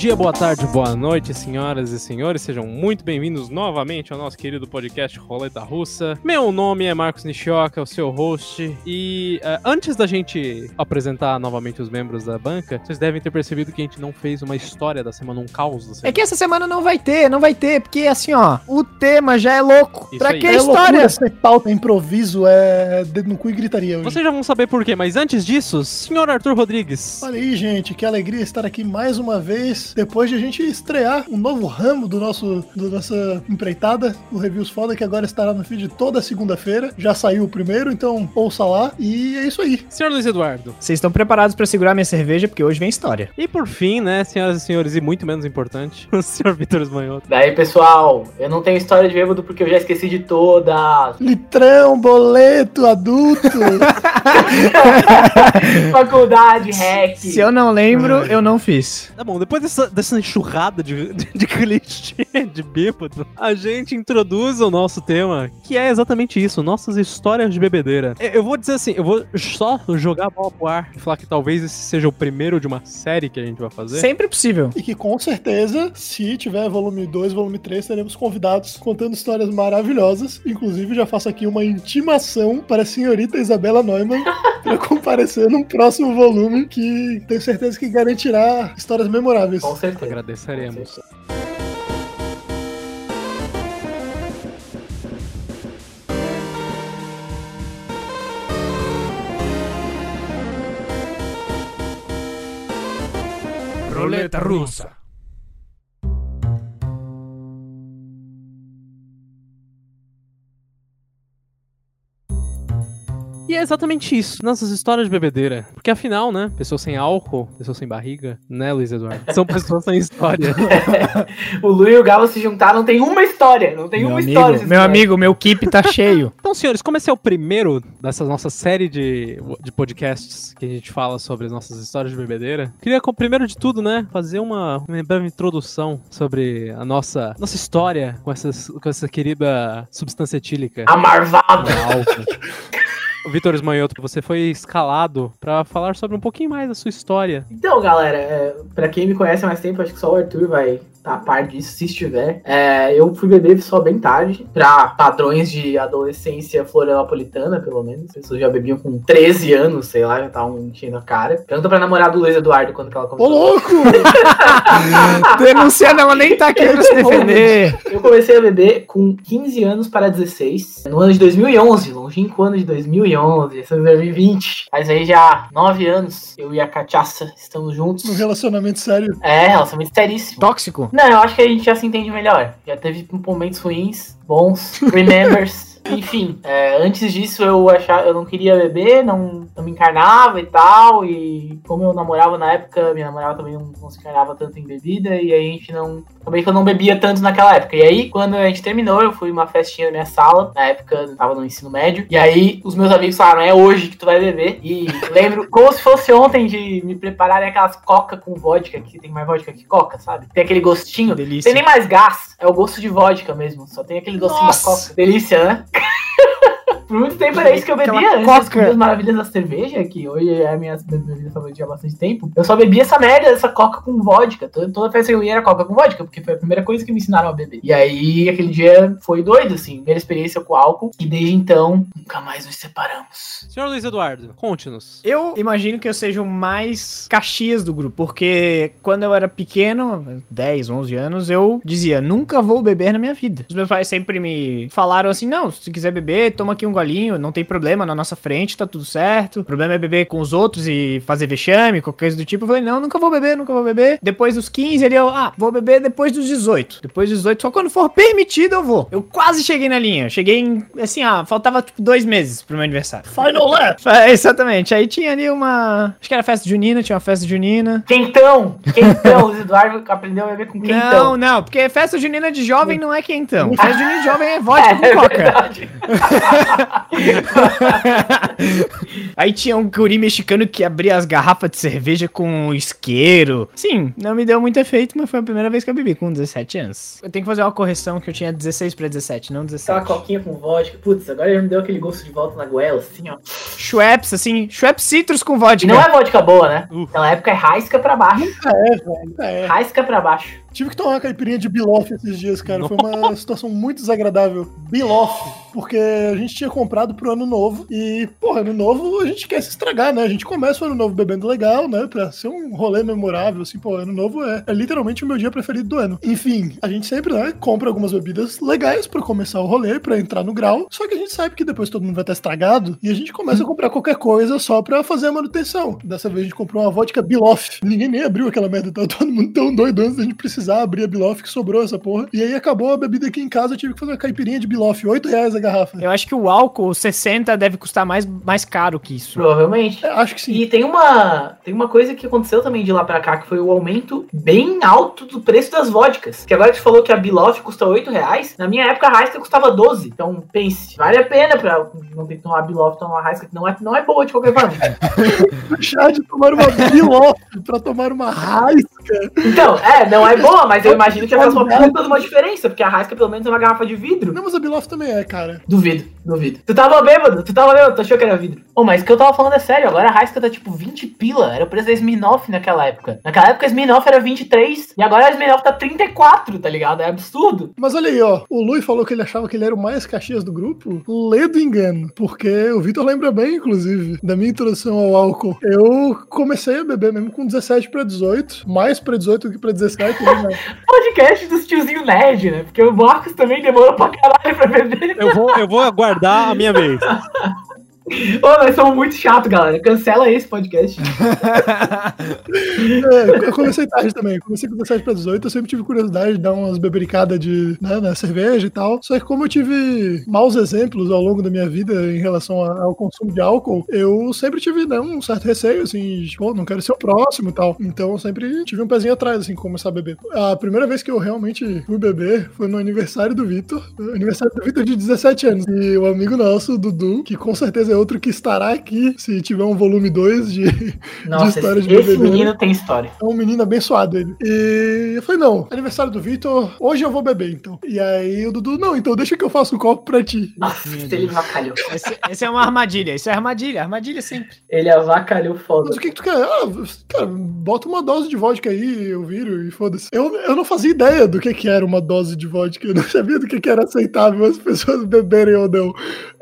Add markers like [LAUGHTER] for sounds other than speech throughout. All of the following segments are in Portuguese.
dia, boa tarde, boa noite, senhoras e senhores. Sejam muito bem-vindos novamente ao nosso querido podcast Roleta Russa. Meu nome é Marcos Nishioka, o seu host. E uh, antes da gente apresentar novamente os membros da banca, vocês devem ter percebido que a gente não fez uma história da semana, um caos da semana. É que essa semana não vai ter, não vai ter, porque assim, ó, o tema já é louco. Isso pra aí. que É a história? Ser pauta, improviso, é dedo no cu e gritaria hoje. Vocês já vão saber por quê, mas antes disso, senhor Arthur Rodrigues. Olha aí, gente, que alegria estar aqui mais uma vez, depois de a gente estrear um novo ramo do nosso da nossa empreitada, o Reviews Foda, que agora estará no feed toda segunda-feira. Já saiu o primeiro, então ouça lá. E é isso aí. Senhor Luiz Eduardo. Vocês estão preparados pra segurar minha cerveja, porque hoje vem história. E por fim, né, senhoras e senhores, e muito menos importante, [LAUGHS] o senhor Vitor Esmanhoto. Daí, pessoal, eu não tenho história de bêbado porque eu já esqueci de todas. Litrão, boleto, adulto. [LAUGHS] Faculdade, hack. Se eu não lembro, eu não fiz. Tá bom, depois dessa, dessa enxurrada de, de, [LAUGHS] de clichê de bêbado, a gente introduz o nosso tema, que é exatamente isso, nossas histórias de bebedeira. Eu eu vou dizer assim, eu vou só jogar a bola pro ar e falar que talvez esse seja o primeiro de uma série que a gente vai fazer. Sempre possível. e que com certeza, se tiver volume 2, volume 3, teremos convidados contando histórias maravilhosas. Inclusive, já faço aqui uma intimação para a senhorita Isabela Neumann para comparecer num próximo volume que tenho certeza que garantirá histórias memoráveis. Com certeza. Agradeceremos. Roleta russa. E é exatamente isso, nossas histórias de bebedeira. Porque afinal, né, pessoas sem álcool, pessoas sem barriga, né, Luiz Eduardo? São pessoas sem história. [LAUGHS] o Lu e o Galo se juntaram, tem uma história. Não tem Meu uma amigo, história. meu amigo, meu keep tá cheio. [LAUGHS] Então, senhores, como esse é o primeiro dessa nossa série de, de podcasts que a gente fala sobre as nossas histórias de bebedeira, queria, com- primeiro de tudo, né, fazer uma, uma breve introdução sobre a nossa, nossa história com, essas, com essa querida substância etílica. A marvada. álcool. [LAUGHS] Vitor Esmanhoto, você foi escalado pra falar sobre um pouquinho mais da sua história. Então, galera, é, pra quem me conhece há mais tempo, acho que só o Arthur vai a par disso, se estiver. É, eu fui beber só bem tarde, pra padrões de adolescência florianopolitana, pelo menos. As pessoas já bebiam com 13 anos, sei lá, já estavam enchendo a cara. Pergunta pra namorada do Luiz Eduardo quando que ela Ô, começou. louco! [LAUGHS] Denunciando, ela nem tá aqui pra se defender. Eu comecei a beber com 15 anos para 16, no ano de 2011, longínquo ano de 2011, esse ano de 2020. Mas aí já 9 anos, eu e a cachaça estamos juntos. Um relacionamento sério. É, relacionamento seríssimo. Tóxico? Não, eu acho que a gente já se entende melhor. Já teve momentos ruins, bons, remembers. Enfim, é, antes disso eu achava, eu não queria beber, não, não me encarnava e tal. E como eu namorava na época, minha namorada também não, não se encarnava tanto em bebida. E aí a gente não. Acabei que eu não bebia tanto naquela época. E aí, quando a gente terminou, eu fui uma festinha na minha sala. Na época eu tava no ensino médio. E aí os meus amigos falaram: é hoje que tu vai beber. E [LAUGHS] lembro como se fosse ontem de me prepararem aquelas coca com vodka, que tem mais vodka que coca, sabe? Tem aquele gostinho. Delícia. Tem nem mais gás, é o gosto de vodka mesmo. Só tem aquele gostinho Nossa. da coca. Delícia, né? Por muito tempo era isso que eu bebia antes coca. das maravilhas da cerveja, que hoje é a minha bebida favorita há bastante tempo. Eu só bebia essa merda, essa coca com vodka. Toda, toda festa que eu ia era coca com vodka, porque foi a primeira coisa que me ensinaram a beber. E aí, aquele dia foi doido, assim, primeira experiência com álcool. E desde então, nunca mais nos separamos. Senhor Luiz Eduardo, conte-nos. Eu imagino que eu seja o mais Caxias do grupo, porque quando eu era pequeno, 10, 11 anos, eu dizia, nunca vou beber na minha vida. Os meus pais sempre me falaram assim, não, se quiser beber, toma aqui um não tem problema, na nossa frente tá tudo certo. O problema é beber com os outros e fazer vexame, qualquer coisa do tipo. Eu falei, não, nunca vou beber, nunca vou beber. Depois dos 15, ele, eu, ah, vou beber depois dos 18. Depois dos 18, só quando for permitido eu vou. Eu quase cheguei na linha, cheguei em, assim, ah, faltava tipo dois meses pro meu aniversário. Final lap! [LAUGHS] É, exatamente. Aí tinha ali uma. Acho que era festa junina, tinha uma festa junina. Quentão! Quentão! o Eduardo aprendeu a beber com quentão. Não, não, porque festa junina de jovem não é quentão. [LAUGHS] Festa junina de jovem é vodka [LAUGHS] É, com é coca. verdade. [LAUGHS] Aí tinha um guri mexicano que abria as garrafas de cerveja com isqueiro. Sim, não me deu muito efeito, mas foi a primeira vez que eu bebi com 17 anos. Eu tenho que fazer uma correção que eu tinha 16 pra 17, não 17. Aquela coquinha com vodka. Putz, agora já me deu aquele gosto de volta na goela, assim, ó. Schweppes, assim, Schweppes Citrus com vodka. E não é vodka boa, né? Uh. Naquela época é raisca pra baixo. É, velho. É. Raisca pra baixo. Tive que tomar uma caipirinha de Biloff esses dias, cara. Foi uma situação muito desagradável. Biloff, porque a gente tinha comprado pro ano novo e, porra, ano novo a gente quer se estragar, né? A gente começa o ano novo bebendo legal, né? Pra ser um rolê memorável, assim, pô, ano novo é, é literalmente o meu dia preferido do ano. Enfim, a gente sempre, né, compra algumas bebidas legais pra começar o rolê, pra entrar no grau. Só que a gente sabe que depois todo mundo vai estar estragado e a gente começa a comprar qualquer coisa só pra fazer a manutenção. Dessa vez a gente comprou uma vodka Biloff. Ninguém nem abriu aquela merda, tava todo mundo tão doido antes da gente precisar abrir a Biloff que sobrou essa porra. E aí acabou a bebida aqui em casa, eu tive que fazer uma caipirinha de Biloff, 8 reais a garrafa. Eu acho que o álcool 60 deve custar mais, mais caro que isso. Provavelmente. É, acho que sim. E tem uma, tem uma coisa que aconteceu também de lá pra cá, que foi o aumento bem alto do preço das vodkas. Que agora que você falou que a Biloff custa 8 reais, na minha época a Raisca custava 12. Então pense, vale a pena pra não ter que tomar a Biloff, tomar uma Raisca, que não é, não é boa de qualquer forma. [LAUGHS] Deixar de tomar uma Biloff pra tomar uma Raisca. Então, é, não é boa, mas eu imagino que faz uma puta de uma diferença, porque a Raisca pelo menos é uma garrafa de vidro. Não, mas a Biloff também é, cara. Duvido, duvido. Tu tava bêbado, tu tava bêbado, tu achou que era vidro. Ô, mas o que eu tava falando é sério, agora a Raisca tá tipo 20 pila, era o preço da Smirnoff naquela época. Naquela época a Smirnoff era 23, e agora a Smirnoff tá 34, tá ligado? É absurdo. Mas olha aí, ó. O Lui falou que ele achava que ele era o mais Caxias do grupo. Ledo engano. Porque o Vitor lembra bem, inclusive, da minha introdução ao álcool. Eu comecei a beber mesmo com 17 pra 18. Mais pra 18 do que pra 17. né? [LAUGHS] Podcast dos tiozinho nerd, né? Porque o Marcos também demorou pra caralho pra beber. Eu vou, eu vou aguardar a minha vez. [LAUGHS] Ô, nós somos muito chato, galera. Cancela esse podcast. [LAUGHS] É, eu comecei tarde também. Comecei com 17 pra 18. Eu sempre tive curiosidade de dar umas bebericadas de, né, na cerveja e tal. Só que como eu tive maus exemplos ao longo da minha vida em relação ao consumo de álcool, eu sempre tive né, um certo receio, assim, de, pô, não quero ser o próximo e tal. Então eu sempre tive um pezinho atrás, assim, com começar a beber. A primeira vez que eu realmente fui beber foi no aniversário do Vitor. Aniversário do Vitor de 17 anos. E o amigo nosso, Dudu, que com certeza é outro que estará aqui se tiver um volume 2 de, Nossa, história esse, de esse bebedeira. menino tem história. é um menino abençoado ele. E eu falei, não, aniversário do Vitor, hoje eu vou beber, então. E aí o Dudu, não, então deixa que eu faço o copo pra ti. Nossa, ele avacalhou. Esse, esse é uma armadilha, isso é armadilha, armadilha sempre. Ele avacalhou foda. Mas o que, que tu quer? Ah, cara, bota uma dose de vodka aí, eu viro e foda-se. Eu, eu não fazia ideia do que, que era uma dose de vodka, eu não sabia do que, que era aceitável as pessoas beberem ou não.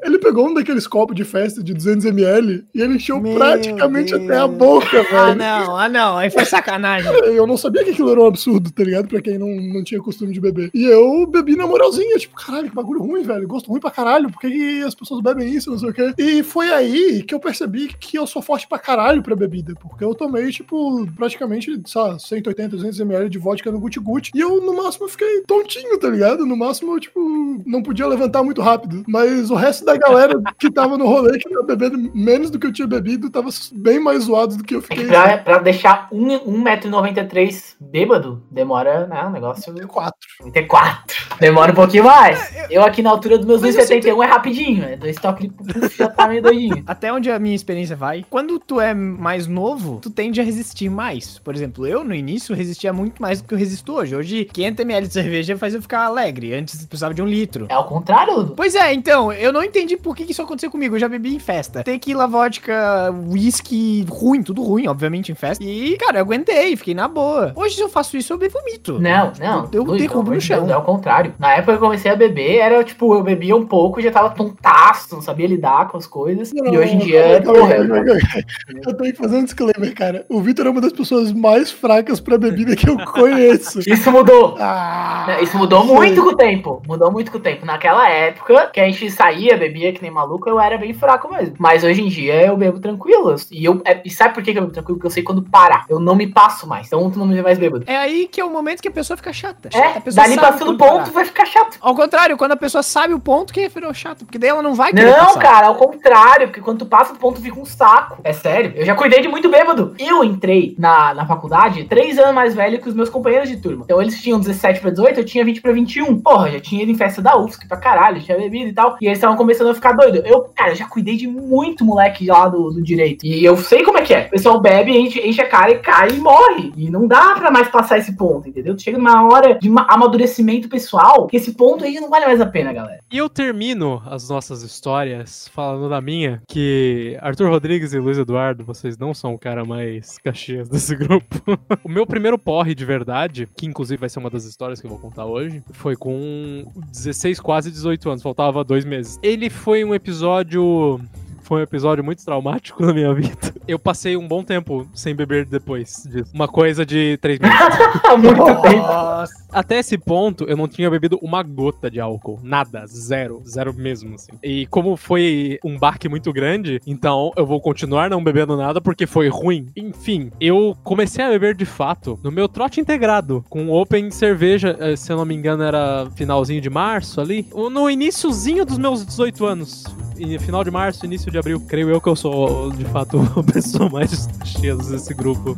Ele pegou um daqueles copos de festa de 200ml e ele encheu Meu praticamente Deus. até a boca, velho. Ah, não, ah, não, aí foi sacanagem. [LAUGHS] Eu não sabia que aquilo era um absurdo, tá ligado? Pra quem não, não tinha costume de beber. E eu bebi na moralzinha, tipo, caralho, que bagulho ruim, velho. Gosto ruim pra caralho. Por que, que as pessoas bebem isso? Não sei o quê. E foi aí que eu percebi que eu sou forte pra caralho pra bebida. Porque eu tomei, tipo, praticamente, sei lá, 180, 200 ml de vodka no guti-guti. E eu, no máximo, fiquei tontinho, tá ligado? No máximo, eu, tipo, não podia levantar muito rápido. Mas o resto da galera que tava no rolê, que tava bebendo menos do que eu tinha bebido, tava bem mais zoado do que eu É que fiquei. pra, pra deixar 1,93m bêbado, demora, né, um negócio... Quatro. 34. Demora um pouquinho mais. Eu aqui na altura dos meus Mas eu 1,71 é rapidinho, é dois toques já tá meio doidinho. [LAUGHS] Até onde a minha experiência vai, quando tu é mais novo, tu tende a resistir mais. Por exemplo, eu no início resistia muito mais do que eu resisto hoje. Hoje, 500ml de cerveja faz eu ficar alegre. Antes precisava de um litro. É ao contrário. Pois é, então, eu não entendi por que isso aconteceu comigo. Eu já bebi em festa. Tequila, vodka, whisky, ruim, tudo ruim, obviamente, em festa. E, cara, eu aguentei, fiquei na boa. Hoje, se eu faço isso, eu vomito. Não, não. Eu Luiz, derrubo no chão. Deus, É ao contrário. Na época que eu comecei a beber, era tipo, eu bebia um pouco e já tava tontaço, não sabia lidar com as coisas. e hoje em dia, calma aí, calma aí. Eu tenho que fazer um disclaimer, cara. O Vitor é uma das pessoas mais fracas pra bebida que eu [LAUGHS] conheço. isso mudou. Ah, Isso mudou muito com o tempo. Mudou muito com o tempo. Naquela época, que a gente saía, bebia que nem maluco, eu era bem fraco mesmo. Mas hoje em dia eu bebo tranquilo. E, eu, é- e sabe por que eu bebo tranquilo? Porque eu sei quando parar. Eu não me passo mais. Então tu não me vê mais bêbado. É aí que é o momento que a pessoa fica chata. É, a pessoa dali passando ponto parar. vai ficar chato. Ao contrário, quando a pessoa sabe o ponto, que virou chato. Porque daí ela não vai querer Não, passar. cara, ao contrário, porque quando tu passa do ponto fica um saco. É sério, eu já cuidei de muito bêbado. Eu entrei na, na faculdade três anos mais velho que os meus companheiros de turma. Então eles tinham 17 pra 18, eu tinha 20 pra 21. Porra, já tinha ido em festa da UFSC pra caralho, tinha bebido e tal. E eles estavam começando começando a ficar doido. Eu, cara, já cuidei de muito moleque lá do, do direito. E eu sei como é que é. O pessoal bebe, enche, enche a cara e cai e morre. E não dá pra mais passar esse ponto, entendeu? Chega numa hora de ma- amadurecimento pessoal, que esse ponto aí não vale mais a pena, galera. E eu termino as nossas histórias falando da minha, que Arthur Rodrigues e Luiz Eduardo, vocês não são o cara mais caxias desse [LAUGHS] grupo. o meu primeiro porre de verdade, que inclusive vai ser uma das histórias que eu vou contar hoje, foi com 16, quase 18 anos, faltava dois meses. Ele foi um episódio foi um episódio muito traumático na minha vida. Eu passei um bom tempo sem beber depois disso. Uma coisa de três [LAUGHS] meses. Muito tempo. Até esse ponto, eu não tinha bebido uma gota de álcool. Nada. Zero. Zero mesmo, assim. E como foi um baque muito grande, então eu vou continuar não bebendo nada porque foi ruim. Enfim, eu comecei a beber de fato no meu trote integrado, com open cerveja, eh, se eu não me engano era finalzinho de março ali. No iniciozinho dos meus 18 anos. Final de março, início de abril. Creio eu que eu sou, de fato, [LAUGHS] a pessoa mais cheia desse grupo.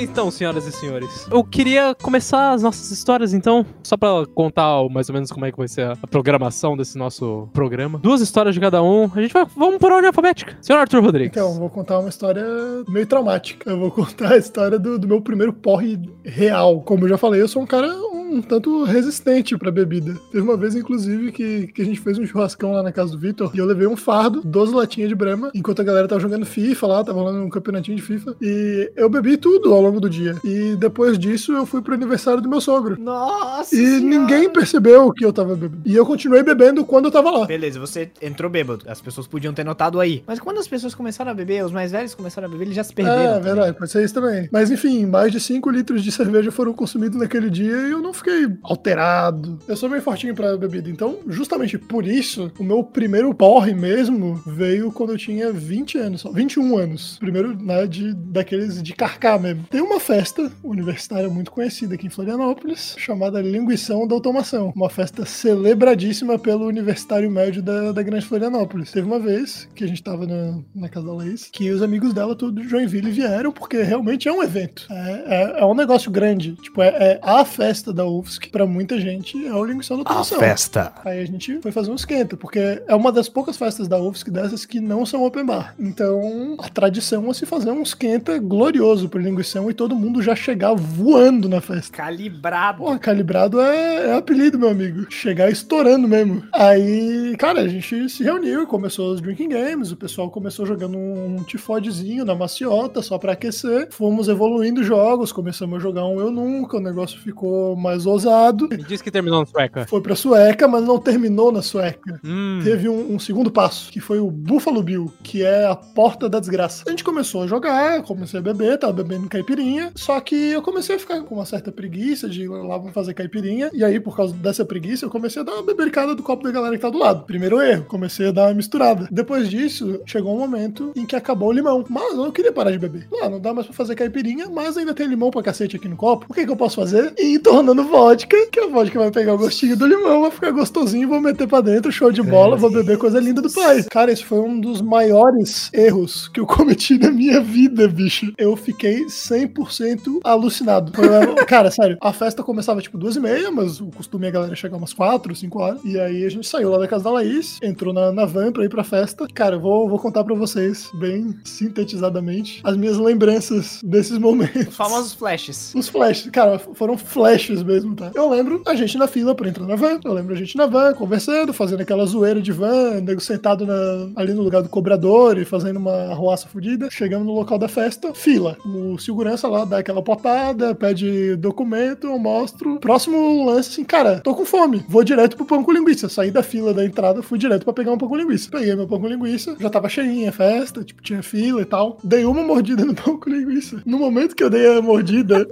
Então, senhoras e senhores, eu queria começar as nossas histórias, então, só pra contar mais ou menos como é que vai ser a programação desse nosso programa. Duas histórias de cada um. A gente vai, vamos por ordem alfabética. Senhor Arthur Rodrigues. Então, vou contar uma história meio traumática. Eu vou [LAUGHS] contar a história do, do meu primeiro porre real. Como eu já falei, eu sou um cara um tanto resistente pra bebida. Teve uma vez, inclusive, que, que a gente fez um churrascão lá na casa do Vitor e eu levei um fardo, 12 latinhas de brama, enquanto a galera tava jogando FIFA lá, tava rolando um campeonatinho de FIFA. E eu bebi tudo ao longo do dia. E depois disso, eu fui pro aniversário do meu sogro. Nossa. E Senhora. ninguém percebeu que eu tava bebendo. E eu continuei bebendo quando eu tava lá. Beleza, você entrou bêbado. As pessoas podiam ter notado aí. Mas quando as pessoas começaram a beber, os mais velhos começaram a beber, eles já se perderam. É, também. verdade, pode ser isso também. Mas enfim, mais de 5 litros de cerveja foram consumidos naquele dia e eu não fiquei alterado. Eu sou meio fortinho pra bebida. Então, justamente por isso, o meu primeiro porre mesmo veio quando eu tinha 20 anos, só, 21 anos. Primeiro, né, de, daqueles de carcar mesmo. Tem uma festa universitária muito conhecida aqui em Florianópolis, chamada Linguição da Automação. Uma festa celebradíssima pelo Universitário Médio da, da Grande Florianópolis. Teve uma vez que a gente tava na, na casa da Laís, que os amigos dela, tudo de Joinville, vieram, porque realmente é um evento. É, é, é um negócio grande. Tipo, é, é a festa da UFSC, pra muita gente, é o Linguição da Automação. festa. Aí a gente foi fazer um esquenta, porque é uma das poucas festas da UFSC dessas que não são open bar. Então, a tradição é se fazer um esquenta glorioso pro linguição e todo mundo já chegar voando na festa. Calibrado. Pô, calibrado é, é apelido, meu amigo. Chegar estourando mesmo. Aí, cara, a gente se reuniu e começou os drinking games. O pessoal começou jogando um tifodezinho na maciota só pra aquecer. Fomos evoluindo jogos, começamos a jogar um Eu Nunca, o negócio ficou mais ousado. Me diz que terminou na sueca. Foi pra sueca, mas não terminou na sueca. Hum. Teve um, um segundo passo, que foi o Buffalo Bill, que é a porta da desgraça. A gente começou a jogar, comecei a beber, tava bebendo caipirinha, só que eu comecei a ficar com uma certa preguiça de ir lá pra fazer caipirinha, e aí, por causa dessa preguiça, eu comecei a dar uma bebericada do copo da galera que tá do lado. Primeiro erro, comecei a dar uma misturada. Depois disso, chegou um momento em que acabou o limão, mas eu não queria parar de beber. Ah, não dá mais pra fazer caipirinha, mas ainda tem limão pra cacete aqui no copo. O que, que eu posso fazer? Ir tornando vodka, que a vodka vai pegar o gostinho do limão, vai ficar gostosinho, vou meter pra dentro, show de bola, vou beber coisa linda do pai. Cara, esse foi um dos maiores erros que eu cometi na minha vida, bicho. Eu fiquei 100% alucinado. Foi, [LAUGHS] cara, sério, a festa começava tipo duas e meia, mas o costume é a galera chegar umas quatro, cinco horas. E aí a gente saiu lá da casa da Laís, entrou na, na van pra ir pra festa. Cara, eu vou, vou contar pra vocês, bem sintetizadamente, as minhas lembranças desses momentos. Os famosos flashes. Os flashes, cara, foram flashes mesmo, tá? Eu lembro a gente na fila pra entrar na van. Eu lembro a gente na van, conversando, fazendo aquela zoeira de van, nego sentado na- ali no lugar do cobrador e fazendo uma arruaça fodida. Chegamos no local da festa, fila. O segurança lá dá aquela potada, pede documento, eu mostro. Próximo lance, assim, cara, tô com fome, vou direto pro pão com linguiça. Saí da fila da entrada, fui direto pra pegar um pão com linguiça. Peguei meu pão com linguiça, já tava cheinha a festa, tipo, tinha fila e tal. Dei uma mordida no pão com linguiça. No momento que eu dei a mordida,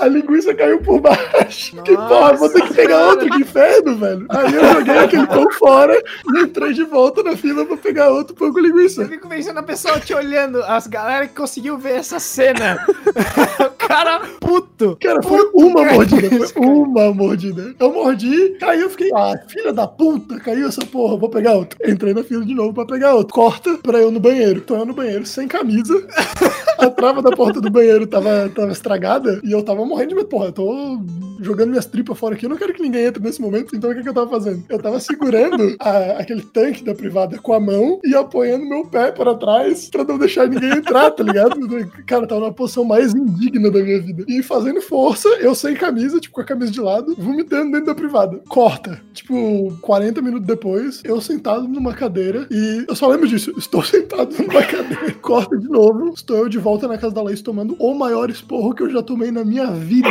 a linguiça caiu por baixo. Que porra, vou ter que pegar outro, que inferno, velho. Aí eu joguei aquele pão fora e entrei de volta na fila pra pegar outro pão com linguiça. Eu fico pensando a pessoa te olhando, as galera que conseguiu ver essa cena. [LAUGHS] cara puto. Cara, foi uma mordida, foi uma mordida. Eu mordi, caiu, fiquei, ah, filha da puta, caiu essa porra, vou pegar outro. Entrei na fila de novo pra pegar outro. Corta pra eu no banheiro. Tô eu no banheiro sem camisa. [LAUGHS] A trava da porta do banheiro tava, tava estragada e eu tava morrendo de medo. Porra, eu tô jogando minhas tripas fora aqui, eu não quero que ninguém entre nesse momento, então o que, que eu tava fazendo? Eu tava segurando a- aquele tanque da privada com a mão e apoiando meu pé para trás pra não deixar ninguém entrar, tá ligado? [LAUGHS] Cara, tava na posição mais indigna da minha vida. E fazendo força, eu sem camisa, tipo, com a camisa de lado, vomitando dentro da privada. Corta. Tipo, 40 minutos depois, eu sentado numa cadeira e eu só lembro disso. Estou [LAUGHS] sentado numa cadeira. Corta de novo. Estou eu de volta na casa da Laís tomando o maior esporro que eu já tomei na minha vida.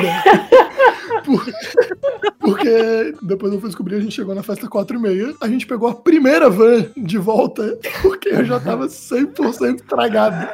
Por- Porque depois eu fui descobrir, a gente chegou na festa 4 e meia, a gente pegou a primeira van de volta, porque eu já tava 100% estragado.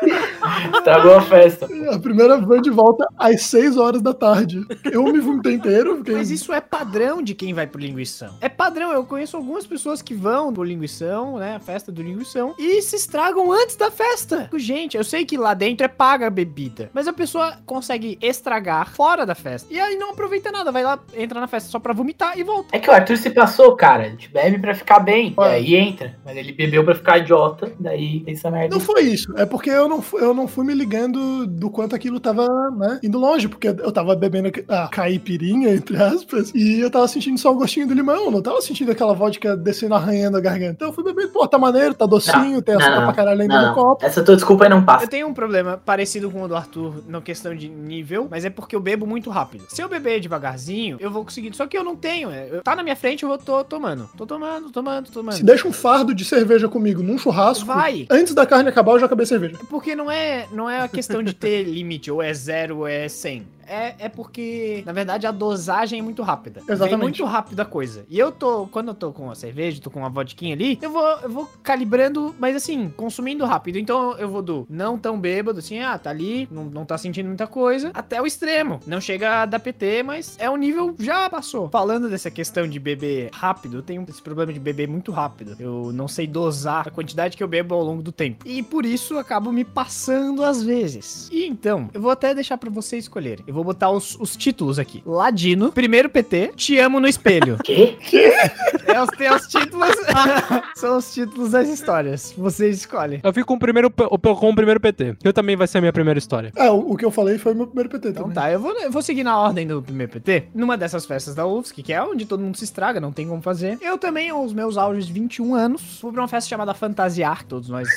Estragou a festa. A primeira van de volta às 6 horas da tarde. Eu me vomitei inteiro, fiquei... Mas isso é padrão de quem vai pro linguição. É padrão, eu conheço algumas pessoas que vão pro linguição, né, a festa do linguição, e se estragam antes da festa. Gente, eu sei que lá dentro é paga a bebida, mas a pessoa consegue estragar fora da festa. E aí não aproveita nada, vai lá, entra na festa só pra vomitar e volta. É que o Arthur se passou, cara. A gente bebe pra ficar bem. Ué. E aí entra. Mas ele bebeu pra ficar idiota. Daí tem essa merda. Não foi isso, é porque eu não, eu não fui me ligando do quanto aquilo tava, né, indo longe, porque eu tava bebendo a caipirinha, entre aspas, e eu tava sentindo só o gostinho do limão, não tava sentindo aquela vodka descendo arranhando a garganta. Então eu fui bebendo, pô, tá maneiro, tá docinho, tem açúcar não, pra caralho ainda Não, no copo. Essa tua desculpa aí não Eu passa. tenho um problema parecido com o do Arthur na questão de nível, mas é porque eu bebo muito rápido. Se eu beber devagarzinho, eu vou conseguir. Só que eu não tenho. é, eu- tá na minha frente, eu vou tô tomando. Tô tomando, tomando, tomando. Se deixa um fardo de cerveja comigo num churrasco, Vai. antes da carne acabar eu já acabei a cerveja. Porque não é, não é a questão de ter [LAUGHS] limite, ou é zero, ou é 100. É, é porque, na verdade, a dosagem é muito rápida. Exatamente. muito rápido a coisa. E eu tô, quando eu tô com a cerveja, tô com uma vodquinha ali, eu vou, eu vou calibrando, mas assim, consumindo rápido. Então eu vou do não tão bêbado, assim, ah, tá ali, não, não tá sentindo muita coisa, até o extremo. Não chega a dar PT, mas é um nível já passou. Falando dessa questão de beber rápido, eu tenho esse problema de beber muito rápido. Eu não sei dosar a quantidade que eu bebo ao longo do tempo. E por isso eu acabo me passando às vezes. E então, eu vou até deixar pra vocês escolherem. Eu vou botar os, os títulos aqui. Ladino, primeiro PT, te amo no espelho. [LAUGHS] Quê? é os, tem os títulos. [LAUGHS] São os títulos das histórias. Vocês escolhem. Eu fico com o primeiro, com o primeiro PT. Que também vai ser a minha primeira história. É, o, o que eu falei foi o meu primeiro PT Então também. tá, eu vou, eu vou seguir na ordem do primeiro PT. Numa dessas festas da UFSC, que é onde todo mundo se estraga, não tem como fazer. Eu também, aos meus auges de 21 anos, fui pra uma festa chamada Fantasiar, que todos nós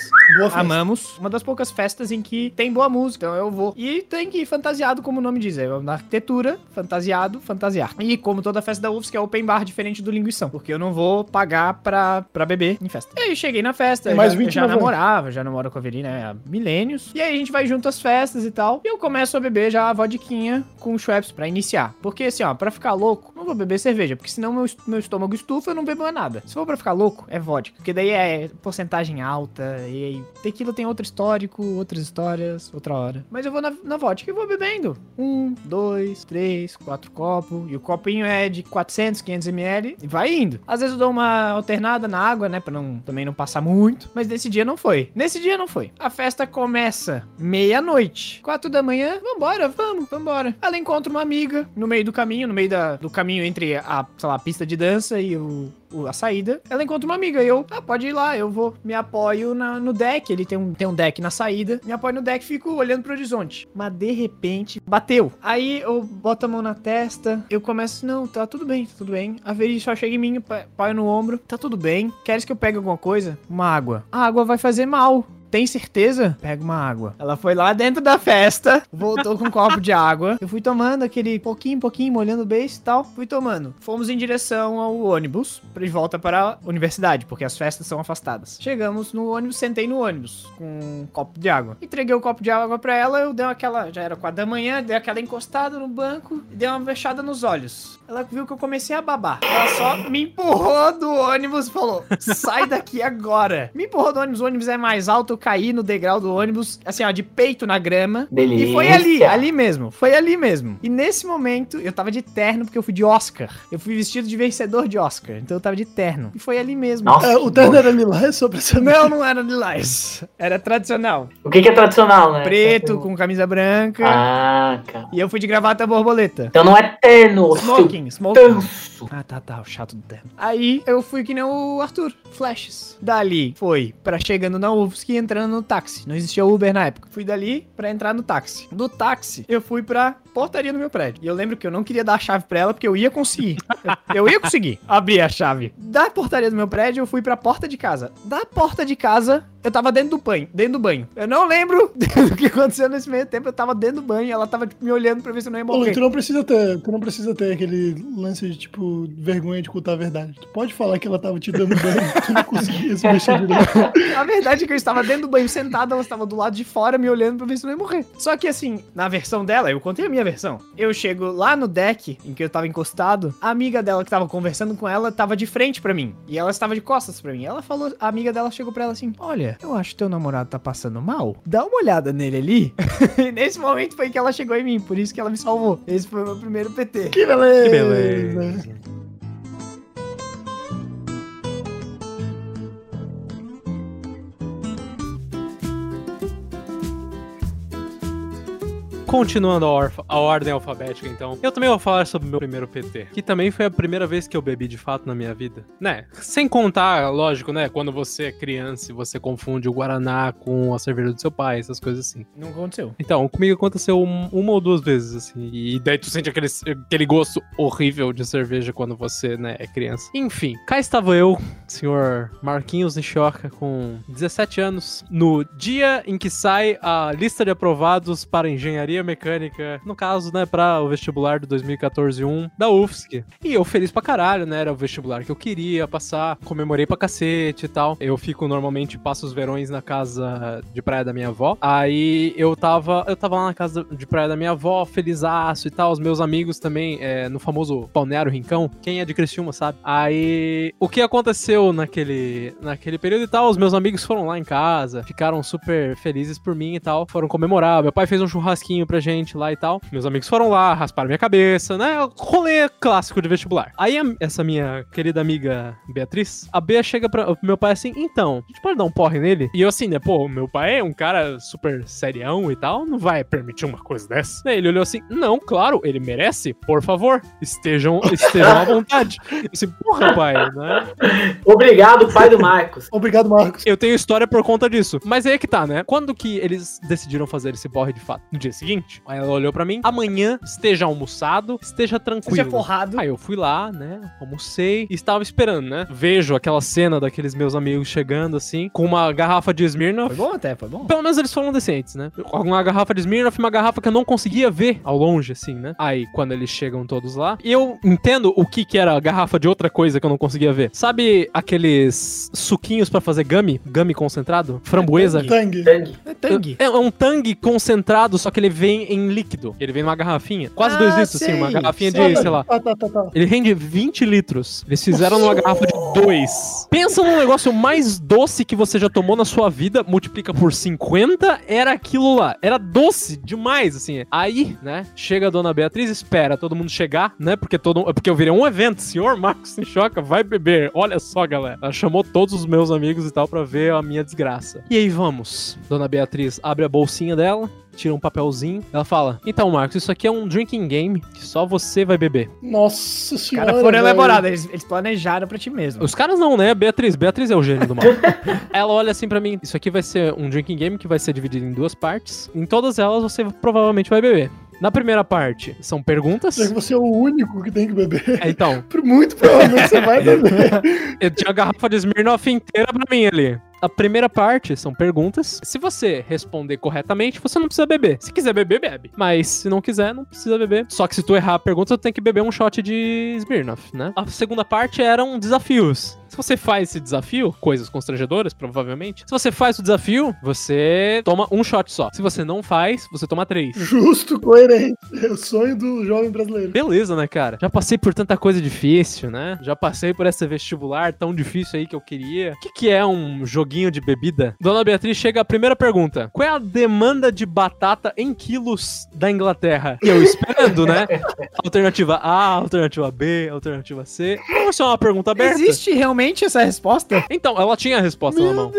amamos. Uma das poucas festas em que tem boa música, então eu vou. E tem que ir fantasiado, como o nome diz. É na arquitetura, fantasiado, fantasiar. E como toda festa da UFSC é open bar, diferente do linguição. Porque eu não vou pagar pra, pra beber em festa. E aí cheguei na festa, mais já, 20 eu já namorava, já namoro com a Verina há milênios. E aí a gente vai junto às festas e tal. E eu começo a beber já a vodquinha com Schweppes pra iniciar. Porque assim, ó, pra ficar louco, não vou beber cerveja. Porque senão meu, meu estômago estufa, eu não bebo mais nada. Se for pra ficar louco, é vodka. Porque daí é porcentagem alta. E tequila tem outro histórico, outras histórias, outra hora. Mas eu vou na, na vodka e vou bebendo. Um, dois, três, quatro copos. E o copinho é de 400, 500 ml. E vai indo. Às vezes eu dou uma alternada na água, né? Pra não, também não passar muito. Mas nesse dia não foi. Nesse dia não foi. A festa começa meia-noite. Quatro da manhã, vambora, vamos, vambora. Ela encontra uma amiga no meio do caminho, no meio da, do caminho entre a, sei lá, a pista de dança e o, o- a saída. Ela encontra uma amiga e eu, ah, pode ir lá, eu vou. Me apoio na- no deck. Ele tem um, tem um deck na saída. Me apoio no deck fico olhando pro horizonte. Mas de repente, bateu. Aí eu boto a mão na testa. Eu começo, não, tá tudo bem, tá tudo bem. A Veri só chega em mim, pa- apoio no ombro. Tá tudo bem. Queres que eu pegue alguma coisa? Uma água. A água vai fazer mal. Tem certeza? Pega uma água. Ela foi lá dentro da festa, voltou com um copo de água. Eu fui tomando aquele pouquinho, pouquinho, molhando o beijo e tal. Fui tomando. Fomos em direção ao ônibus, de volta para a universidade, porque as festas são afastadas. Chegamos no ônibus, sentei no ônibus com um copo de água. Entreguei o copo de água pra ela, eu dei aquela, já era quatro da manhã, dei aquela encostada no banco e dei uma fechada nos olhos. Ela viu que eu comecei a babar. Ela só me empurrou do ônibus e falou: sai daqui agora. Me empurrou do ônibus, o ônibus é mais alto, caí no degrau do ônibus, assim, ó, de peito na grama. Delícia. E foi ali, ali mesmo. Foi ali mesmo. E nesse momento, eu tava de terno porque eu fui de Oscar. Eu fui vestido de vencedor de Oscar. Então eu tava de terno. E foi ali mesmo. Nossa, É, o terno era lilás, só pra saber. Não, não era lilás. Era tradicional. O que, que é tradicional, né? Preto, com camisa branca. Ah, cara. E eu fui de gravata borboleta. Então não é terno, Smoking, smoking. Tanso. Ah, tá, tá, o chato do terno. Aí eu fui que nem o Arthur, flashes. Dali foi pra chegando na UFSC e entrando no táxi. Não existia Uber na época. Fui dali pra entrar no táxi. Do táxi, eu fui pra portaria do meu prédio. E eu lembro que eu não queria dar a chave pra ela porque eu ia conseguir. Eu, eu ia conseguir abrir a chave. Da portaria do meu prédio, eu fui pra porta de casa. Da porta de casa, eu tava dentro do banho. Dentro do banho. Eu não lembro [LAUGHS] do que aconteceu nesse meio tempo. Eu tava dentro do banho e ela tava tipo, me olhando pra ver se eu não ia Ô, morrer. tu não precisa ter, tu não precisa ter aquele lance de, tipo, vergonha de contar a verdade. Tu pode falar que ela tava te dando banho, [LAUGHS] tu não conseguia se mexer direito. A verdade é que eu estava dentro do banho sentada, ela estava do lado de fora me olhando pra ver se eu não ia morrer. Só que assim, na versão dela, eu contei a minha versão. Eu chego lá no deck em que eu tava encostado, a amiga dela que tava conversando com ela tava de frente pra mim. E ela estava de costas pra mim. Ela falou, a amiga dela chegou pra ela assim: Olha, eu acho que teu namorado tá passando mal. Dá uma olhada nele ali. [LAUGHS] e nesse momento foi que ela chegou em mim, por isso que ela me salvou. Esse foi o meu primeiro PT. Que beleza! Que beleza. Continuando a, a ordem alfabética, então. Eu também vou falar sobre o meu primeiro PT. Que também foi a primeira vez que eu bebi de fato na minha vida. Né? Sem contar, lógico, né? Quando você é criança e você confunde o Guaraná com a cerveja do seu pai, essas coisas assim. Não aconteceu. Então, comigo aconteceu um- uma ou duas vezes, assim. E daí tu sente aquele, aquele gosto horrível de cerveja quando você, né, é criança. Enfim, cá estava eu, senhor Marquinhos Nishioka, com 17 anos, no dia em que sai a lista de aprovados para engenharia mecânica, no caso, né, para o vestibular do 2014-1 da UFSC. E eu feliz pra caralho, né, era o vestibular que eu queria passar, comemorei pra cacete e tal. Eu fico normalmente, passo os verões na casa de praia da minha avó. Aí eu tava, eu tava lá na casa de praia da minha avó, felizaço e tal, os meus amigos também, é, no famoso Balneário Rincão, quem é de Criciúma sabe. Aí, o que aconteceu naquele, naquele período e tal, os meus amigos foram lá em casa, ficaram super felizes por mim e tal, foram comemorar, meu pai fez um churrasquinho pra gente lá e tal, meus amigos foram lá, rasparam minha cabeça, né, rolê clássico de vestibular. Aí, a- essa minha querida amiga Beatriz, a Bea chega pra, pro meu pai assim, então, a gente pode dar um porre nele? E eu assim, né, pô, meu pai é um cara super serião e tal, não vai permitir uma coisa dessa. Daí ele olhou assim, não, claro, ele merece, por favor, estejam, estejam à vontade. Eu assim, porra, pai, né? Obrigado, pai do Marcos. Obrigado, Marcos. Eu tenho história por conta disso. Mas aí é que tá, né? Quando que eles decidiram fazer esse porre de fato? No dia seguinte? Aí ela olhou pra mim, amanhã esteja almoçado, esteja tranquilo. Seja forrado. Aí eu fui lá, né? Almocei e estava esperando, né? Vejo aquela cena daqueles meus amigos chegando assim, com uma garrafa de Smirnoff. Foi bom até, foi bom. Pelo menos eles foram decentes, né? Uma garrafa de Smirnoff, uma garrafa que eu não conseguia ver ao longe, assim, né? Aí, quando eles chegam todos lá, e eu entendo o que que era a garrafa de outra coisa que eu não conseguia ver. Sabe aqueles suquinhos pra fazer gummy? Gummy concentrado? Framboesa? Tang. Sangue. É tangue. É, é um tangue concentrado, só que ele vem em líquido. Ele vem numa garrafinha. Quase Ah, dois litros, assim, sei, uma garrafinha de, Sabe? sei lá. Ah, tá, tá, tá. Ele rende 20 litros. Eles fizeram numa garrafa de 2. Pensa num negócio mais doce que você já tomou na sua vida, multiplica por 50, era aquilo lá. Era doce demais, assim. Aí, né, chega a dona Beatriz, espera todo mundo chegar, né, porque todo porque eu virei um evento. Senhor Marcos se choca, vai beber. Olha só, galera. Ela chamou todos os meus amigos e tal pra ver a minha desgraça. E aí, vamos. Dona Beatriz abre a bolsinha dela, tira um papelzinho. Ela fala: Então, Marcos, isso aqui é um drinking game que só você vai beber. Nossa Os senhora. caras foram elaborados, eles, eles planejaram pra ti mesmo. Os caras não, né? Beatriz. Beatriz é o gênio do mal. [LAUGHS] Ela olha assim pra mim. Isso aqui vai ser um drinking game que vai ser dividido em duas partes. Em todas elas você provavelmente vai beber. Na primeira parte são perguntas. Já que você é o único que tem que beber. É, então, [LAUGHS] Muito provavelmente você vai beber. [LAUGHS] eu tinha a garrafa de Smirnoff inteira pra mim ali. A primeira parte são perguntas. Se você responder corretamente, você não precisa beber. Se quiser beber, bebe. Mas se não quiser, não precisa beber. Só que se tu errar a pergunta, tu tem que beber um shot de Smirnoff, né? A segunda parte eram desafios. Se você faz esse desafio, coisas constrangedoras, provavelmente. Se você faz o desafio, você toma um shot só. Se você não faz, você toma três. [LAUGHS] Justo, coerente. É o sonho do jovem brasileiro. Beleza, né, cara? Já passei por tanta coisa difícil, né? Já passei por esse vestibular tão difícil aí que eu queria. O que, que é um joguinho de bebida? Dona Beatriz chega a primeira pergunta: Qual é a demanda de batata em quilos da Inglaterra? E eu esperando, né? [LAUGHS] Alternativa A, alternativa B, alternativa C. Não, isso é uma pergunta aberta. Existe realmente essa resposta? Então, ela tinha a resposta na mão.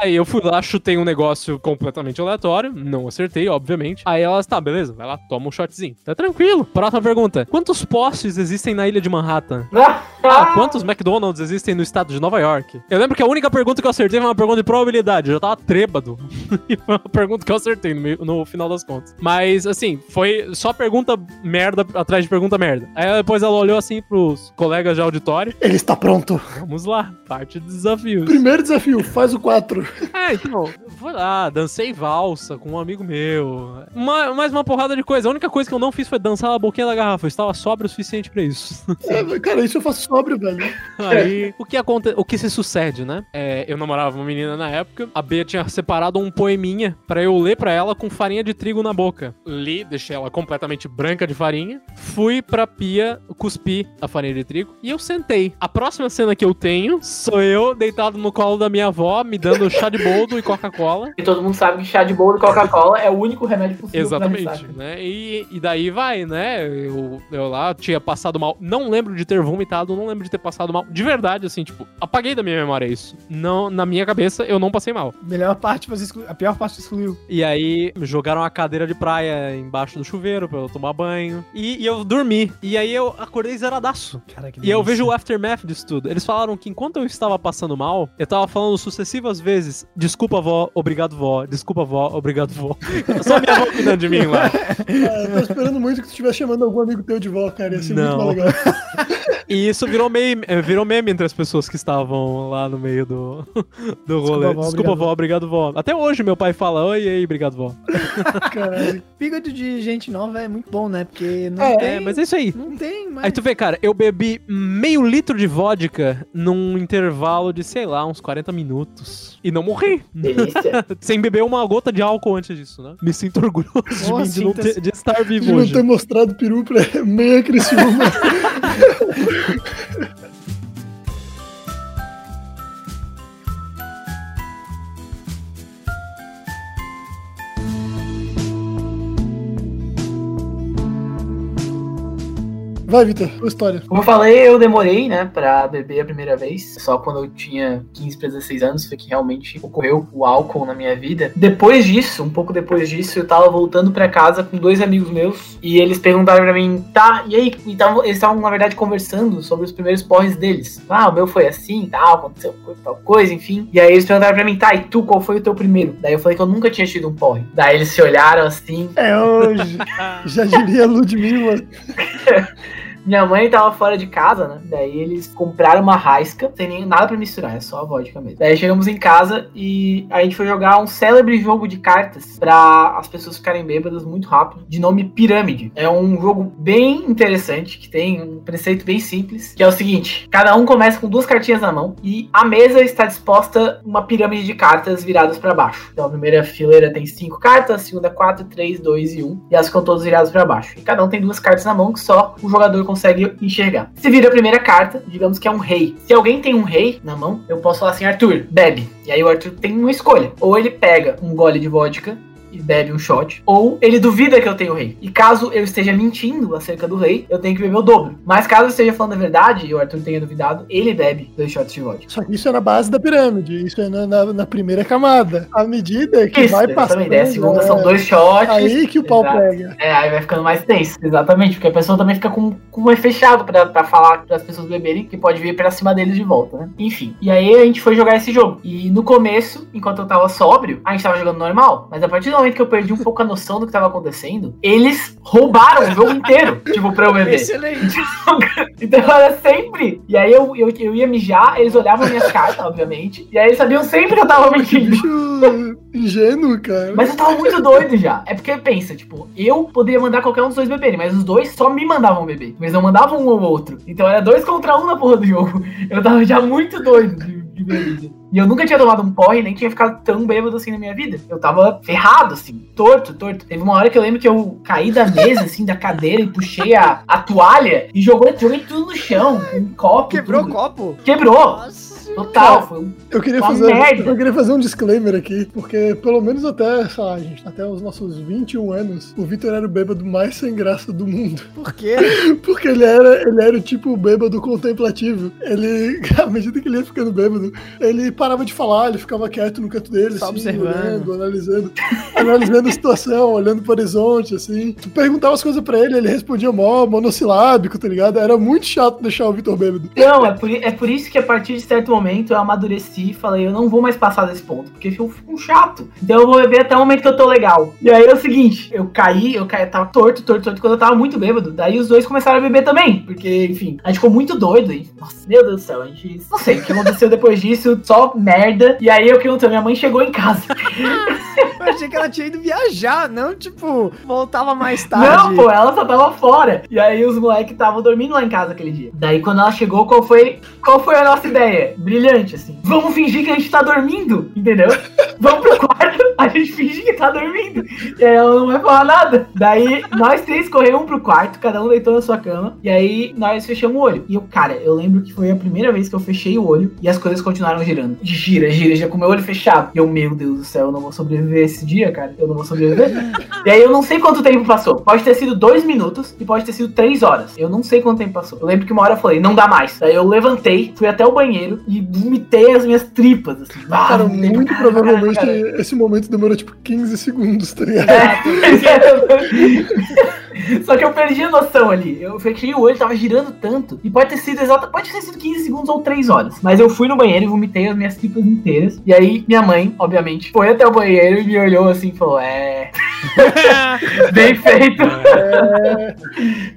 Aí eu fui lá, chutei um negócio completamente aleatório, não acertei, obviamente. Aí elas, tá, beleza, vai lá, toma um shotzinho. Tá tranquilo. Próxima pergunta. Quantos postes existem na ilha de Manhattan? [LAUGHS] Ah, quantos McDonald's existem no estado de Nova York? Eu lembro que a única pergunta que eu acertei foi uma pergunta de probabilidade. Eu já tava trêbado. [LAUGHS] e foi uma pergunta que eu acertei no, meio- no final das contas. Mas, assim, foi só pergunta merda atrás de pergunta merda. Aí depois ela olhou assim pros colegas de auditório. Ele está pronto. Vamos lá, parte dos desafios. Primeiro desafio, faz o 4. [LAUGHS] É, então, fui lá, dancei valsa com um amigo meu. Uma, mais uma porrada de coisa. A única coisa que eu não fiz foi dançar na boquinha da garrafa. Eu estava sóbrio o suficiente pra isso. [LAUGHS] É, cara, isso eu faço sóbrio, velho. Aí, o que acontece, o que se sucede, né? É, eu namorava uma menina na época, a Bia tinha separado um poeminha pra eu ler pra ela com farinha de trigo na boca. Li, deixei ela completamente branca de farinha, fui pra pia, cuspi a farinha de trigo e eu sentei. A próxima cena que eu tenho sou eu deitado no colo da minha avó, me dando [LAUGHS] chá de boldo e Coca-Cola. E todo mundo sabe que chá de bolo e Coca-Cola é o único remédio possível pra Exatamente, né? E, e daí vai, né? Eu, eu lá tinha passado mal. Não lembro de ter vomitado, não lembro de ter passado mal. De verdade, assim, tipo, apaguei da minha memória isso. Não, na minha cabeça, eu não passei mal. Melhor parte, você exclu... a pior parte excluiu. E aí jogaram a cadeira de praia embaixo do chuveiro pra eu tomar banho. E, e eu dormi. E aí eu acordei zeradaço. Cara, que E eu vejo o aftermath disso tudo. Eles falaram que enquanto eu estava passando mal, eu tava falando sucessivas vezes: desculpa, vó, obrigado, vó, desculpa, vó, obrigado, vó. [LAUGHS] Só minha avó cuidando de mim lá. Ah, [LAUGHS] eu tô esperando muito que tu estivesse chamando algum amigo teu de vó, cara. Ia ser Não. muito mais legal. [LAUGHS] E isso virou meme, eh, virou meme entre as pessoas que estavam lá no meio do, do rolê. vó, Desculpa, obrigado, vó, obrigado, vó. Até hoje meu pai fala: oi, e aí, obrigado, vó. Caralho. Fígado de gente nova é muito bom, né? Porque não É, tem. É, mas é isso aí. Não tem, mas. Aí tu vê, cara, eu bebi meio litro de vodka num intervalo de, sei lá, uns 40 minutos. E não morri. Delícia. [LAUGHS] Sem beber uma gota de álcool antes disso, né? Me sinto orgulhoso de, mim, de, não sinta-se. ter- de estar De vivo não hoje. ter mostrado peru pra [LAUGHS] meia Criciúma. [LAUGHS] Vai, Vitor, tua história. Como eu falei, eu demorei, né, pra beber a primeira vez. Só quando eu tinha 15 pra 16 anos foi que realmente ocorreu o álcool na minha vida. Depois disso, um pouco depois disso, eu tava voltando pra casa com dois amigos meus e eles perguntaram pra mim, tá, e aí? E tavam- eles estavam, na verdade, conversando sobre os primeiros porres deles. Ah, o meu foi assim, tal, aconteceu co- tal coisa, enfim. E aí eles perguntaram pra mim, tá, e tu, qual foi o teu primeiro? Daí eu falei que eu nunca tinha tido um porre. Daí eles se olharam assim, É hoje. [LAUGHS] Já diria Ludmilla. [LAUGHS] Minha mãe tava fora de casa, né? Daí eles compraram uma raisca, sem nem nada pra misturar, é só a vodka mesmo. Daí chegamos em casa e a gente foi jogar um célebre jogo de cartas pra as pessoas ficarem bêbadas muito rápido, de nome Pirâmide. É um jogo bem interessante, que tem um preceito bem simples, que é o seguinte: cada um começa com duas cartinhas na mão e a mesa está disposta uma pirâmide de cartas viradas pra baixo. Então a primeira fileira tem cinco cartas, a segunda quatro, três, dois e um, e elas ficam todas viradas pra baixo. E cada um tem duas cartas na mão que só o jogador consegue enxergar. Se vira a primeira carta, digamos que é um rei. Se alguém tem um rei na mão, eu posso falar assim, Arthur, bebe. E aí o Arthur tem uma escolha. Ou ele pega um gole de vodka e bebe um shot, ou ele duvida que eu tenho rei. E caso eu esteja mentindo acerca do rei, eu tenho que beber o dobro. Mas caso eu esteja falando a verdade e o Arthur tenha duvidado, ele bebe dois shots de vodka. Só que isso é na base da pirâmide. Isso é na, na- na primeira camada. À medida que Isso, vai passando. Daí a segunda é, são dois shots. Aí que o pau Exato. pega. É, aí vai ficando mais tenso, exatamente, porque a pessoa também fica com, com o fechado pra, pra falar para as pessoas beberem, que pode vir pra cima deles de volta, né? Enfim. E aí a gente foi jogar esse jogo. E no começo, enquanto eu tava sóbrio, a gente tava jogando normal. Mas a partir do momento que eu perdi um pouco a noção do que tava acontecendo, eles roubaram o jogo inteiro, [LAUGHS] tipo, pra eu beber. Excelente. [LAUGHS] Então era sempre. E aí eu, eu, eu ia mijar, eles olhavam minhas cartas, obviamente. E aí eles sabiam sempre que eu tava mentindo. Bicho ingênuo, cara. Mas eu tava muito doido já. É porque pensa, tipo, eu poderia mandar qualquer um dos dois beberem, mas os dois só me mandavam beber. Eles não mandavam um ou outro. Então era dois contra um na porra do jogo. Eu tava já muito doido de, de bebida. E eu nunca tinha tomado um porre, nem tinha ficado tão bêbado assim na minha vida. Eu tava ferrado, assim, torto, torto. Teve uma hora que eu lembro que eu caí da mesa, assim, da cadeira e puxei a, a toalha e joguei, joguei tudo no chão, um copo. Quebrou o copo? Quebrou, Nossa. Total. Foi um Eu queria, Uma fazer, merda. eu queria fazer um disclaimer aqui, porque pelo menos até, sei lá, gente, até os nossos 21 anos, o Vitor era o bêbado mais sem graça do mundo. Por quê? [LAUGHS] Porque ele era, ele era o tipo bêbado contemplativo. Ele, [LAUGHS] à medida que ele ia ficando bêbado, ele parava de falar, ele ficava quieto no canto dele, Só assim, observando. olhando, analisando, [LAUGHS] analisando a situação, olhando pro horizonte, assim. Tu perguntava as coisas pra ele, ele respondia mó, monossilábico, tá ligado? Era muito chato deixar o Vitor bêbado. Não, é por, é por isso que a partir de certo momento eu amadureci e falei, eu não vou mais passar desse ponto, porque eu fico chato. Então eu vou beber até o momento que eu tô legal. E aí é o seguinte, eu caí, eu caí, tava torto, torto, torto, quando eu tava muito bêbado. Daí os dois começaram a beber também, porque, enfim, a gente ficou muito doido. E, nossa, meu Deus do céu, a gente... Não sei o que aconteceu depois disso, só merda. E aí eu que não minha mãe chegou em casa. [LAUGHS] Eu achei que ela tinha ido viajar, não, tipo, voltava mais tarde. Não, pô, ela só tava fora. E aí os moleques estavam dormindo lá em casa aquele dia. Daí quando ela chegou, qual foi, qual foi a nossa ideia? Brilhante, assim. Vamos fingir que a gente tá dormindo, entendeu? [LAUGHS] Vamos pro quarto, [LAUGHS] a gente finge que tá dormindo. E aí ela não vai falar nada. Daí nós três corremos pro quarto, cada um deitou na sua cama. E aí nós fechamos o olho. E eu, cara, eu lembro que foi a primeira vez que eu fechei o olho e as coisas continuaram girando. Gira, gira, já com o meu olho fechado. E eu, meu Deus do céu, eu não vou sobreviver esse dia, cara. Eu não vou sobreviver. [LAUGHS] E aí eu não sei quanto tempo passou. Pode ter sido dois minutos e pode ter sido três horas. Eu não sei quanto tempo passou. Eu lembro que uma hora eu falei, não dá mais. Daí eu levantei, fui até o banheiro e vomitei as minhas tripas, assim. Ah, Cara, muito caralho, provavelmente cara. esse momento demorou tipo 15 segundos, tá ligado? É, [LAUGHS] Só que eu perdi a noção ali. Eu fechei o olho, tava girando tanto. E pode ter sido exato, pode ter sido 15 segundos ou 3 horas. Mas eu fui no banheiro e vomitei as minhas tripas inteiras. E aí, minha mãe, obviamente, foi até o banheiro e me olhou assim e falou: É. [LAUGHS] bem feito.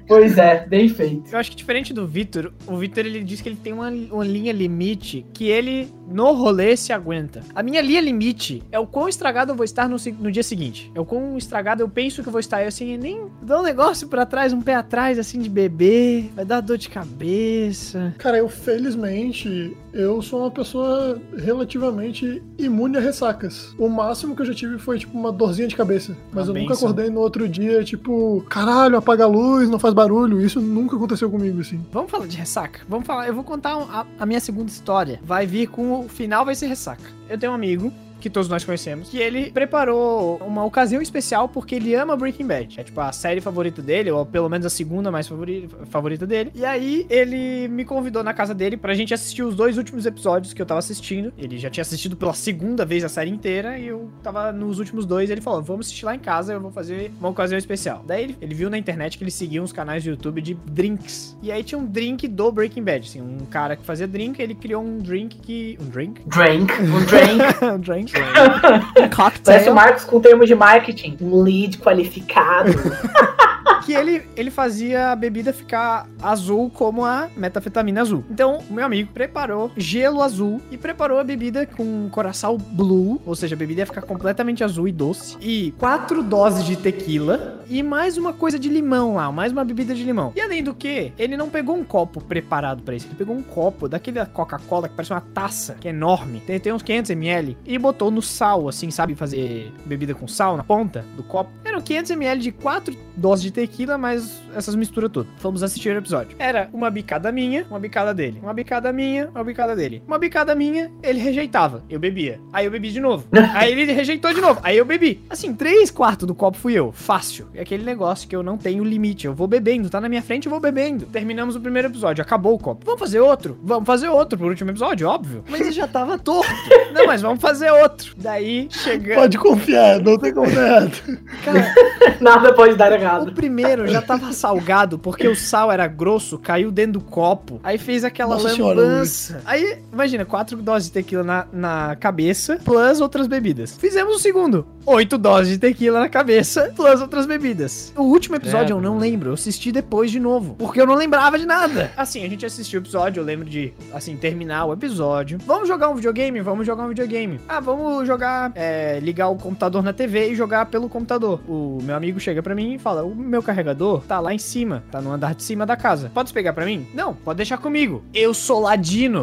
Pois é, bem feito. Eu acho que diferente do Vitor, o Vitor ele diz que ele tem uma, uma linha limite que ele no rolê se aguenta. A minha linha limite é o quão estragado eu vou estar no, no dia seguinte. É o quão estragado eu penso que eu vou estar. Eu assim, nem um negócio pra trás, um pé atrás assim de beber, vai dar dor de cabeça. Cara, eu felizmente, eu sou uma pessoa relativamente imune a ressacas. O máximo que eu já tive foi tipo uma dorzinha de cabeça. Mas Uma eu nunca benção. acordei no outro dia, tipo, caralho, apaga a luz, não faz barulho. Isso nunca aconteceu comigo, assim. Vamos falar de ressaca? Vamos falar, eu vou contar a, a minha segunda história. Vai vir com o final vai ser ressaca. Eu tenho um amigo que todos nós conhecemos, que ele preparou uma ocasião especial porque ele ama Breaking Bad. É tipo a série favorita dele, ou pelo menos a segunda mais favori- favorita dele. E aí ele me convidou na casa dele pra gente assistir os dois últimos episódios que eu tava assistindo. Ele já tinha assistido pela segunda vez a série inteira e eu tava nos últimos dois. Ele falou: Vamos assistir lá em casa, eu vou fazer uma ocasião especial. Daí ele, ele viu na internet que ele seguia uns canais do YouTube de drinks. E aí tinha um drink do Breaking Bad. Assim, um cara que fazia drink, ele criou um drink que. Um drink? Drink, um drink. [LAUGHS] um drink. Um cocktail. Parece o Marcos com termo de marketing. Um lead qualificado. [LAUGHS] que ele, ele fazia a bebida ficar azul como a metafetamina azul. Então, o meu amigo preparou gelo azul e preparou a bebida com coração blue, ou seja, a bebida ia ficar completamente azul e doce. E quatro doses de tequila e mais uma coisa de limão lá, mais uma bebida de limão. E além do que, ele não pegou um copo preparado pra isso, ele pegou um copo daquele Coca-Cola que parece uma taça, que é enorme, tem, tem uns 500ml, e botou no sal, assim, sabe, fazer bebida com sal na ponta do copo. Eram 500ml de quatro doses de tequila, mas essas misturas todas. Fomos assistir o episódio. Era uma bicada minha, uma bicada dele. Uma bicada minha, uma bicada dele. Uma bicada minha, ele rejeitava. Eu bebia. Aí eu bebi de novo. [LAUGHS] Aí ele rejeitou de novo. Aí eu bebi. Assim, três quartos do copo fui eu. Fácil. É aquele negócio que eu não tenho limite. Eu vou bebendo. Tá na minha frente, eu vou bebendo. Terminamos o primeiro episódio. Acabou o copo. Vamos fazer outro? Vamos fazer outro pro último episódio, óbvio. Mas ele já tava [LAUGHS] torto. Não, mas vamos fazer outro. Daí, chegando. Pode confiar, não tem como dar errado. Cara, [LAUGHS] Nada pode dar o errado. Primeiro já tava [LAUGHS] salgado, porque o sal era grosso, caiu dentro do copo. Aí fez aquela Nossa lambança. Aí, imagina, quatro doses de tequila na, na cabeça, plus outras bebidas. Fizemos o segundo. Oito doses de tequila na cabeça, plus outras bebidas. O último episódio Credo, eu não lembro, eu assisti depois de novo, porque eu não lembrava de nada. Assim, a gente assistiu o episódio, eu lembro de, assim, terminar o episódio. Vamos jogar um videogame? Vamos jogar um videogame. Ah, vamos jogar, é, ligar o computador na TV e jogar pelo computador. O meu amigo chega pra mim e fala, o meu carregador tá lá em cima, tá no andar de cima da casa. Pode pegar pra mim? Não, pode deixar comigo. Eu sou ladino.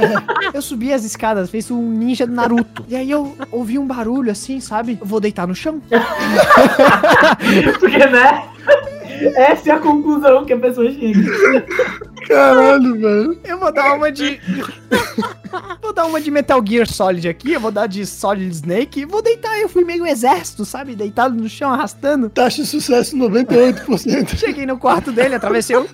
[LAUGHS] eu subi as escadas, fez um ninja do Naruto. E aí eu ouvi um barulho assim, sabe? Vou deitar no chão. [LAUGHS] Porque, né? Essa é a conclusão que a pessoa chega. Caralho, velho. Eu vou dar uma de. [LAUGHS] vou dar uma de Metal Gear Solid aqui, eu vou dar de Solid Snake vou deitar. Eu fui meio exército, sabe? Deitado no chão, arrastando. Taxa de sucesso 98%. [LAUGHS] Cheguei no quarto dele, atravessei o.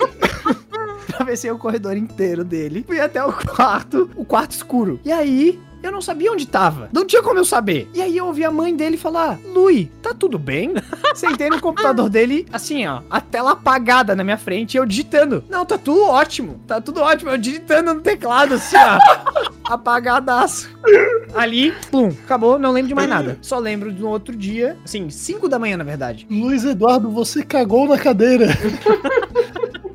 atravessei o corredor inteiro dele. Fui até o quarto, o quarto escuro. E aí. Eu não sabia onde tava. Não tinha como eu saber. E aí eu ouvi a mãe dele falar: Lui, tá tudo bem? [LAUGHS] Sentei no computador dele, assim, ó, a tela apagada na minha frente, eu digitando. Não, tá tudo ótimo. Tá tudo ótimo. Eu digitando no teclado, assim, ó. [LAUGHS] apagadaço. Ali, pum, acabou, não lembro de mais nada. Só lembro do outro dia, assim, 5 da manhã, na verdade. Luiz Eduardo, você cagou na cadeira. [LAUGHS]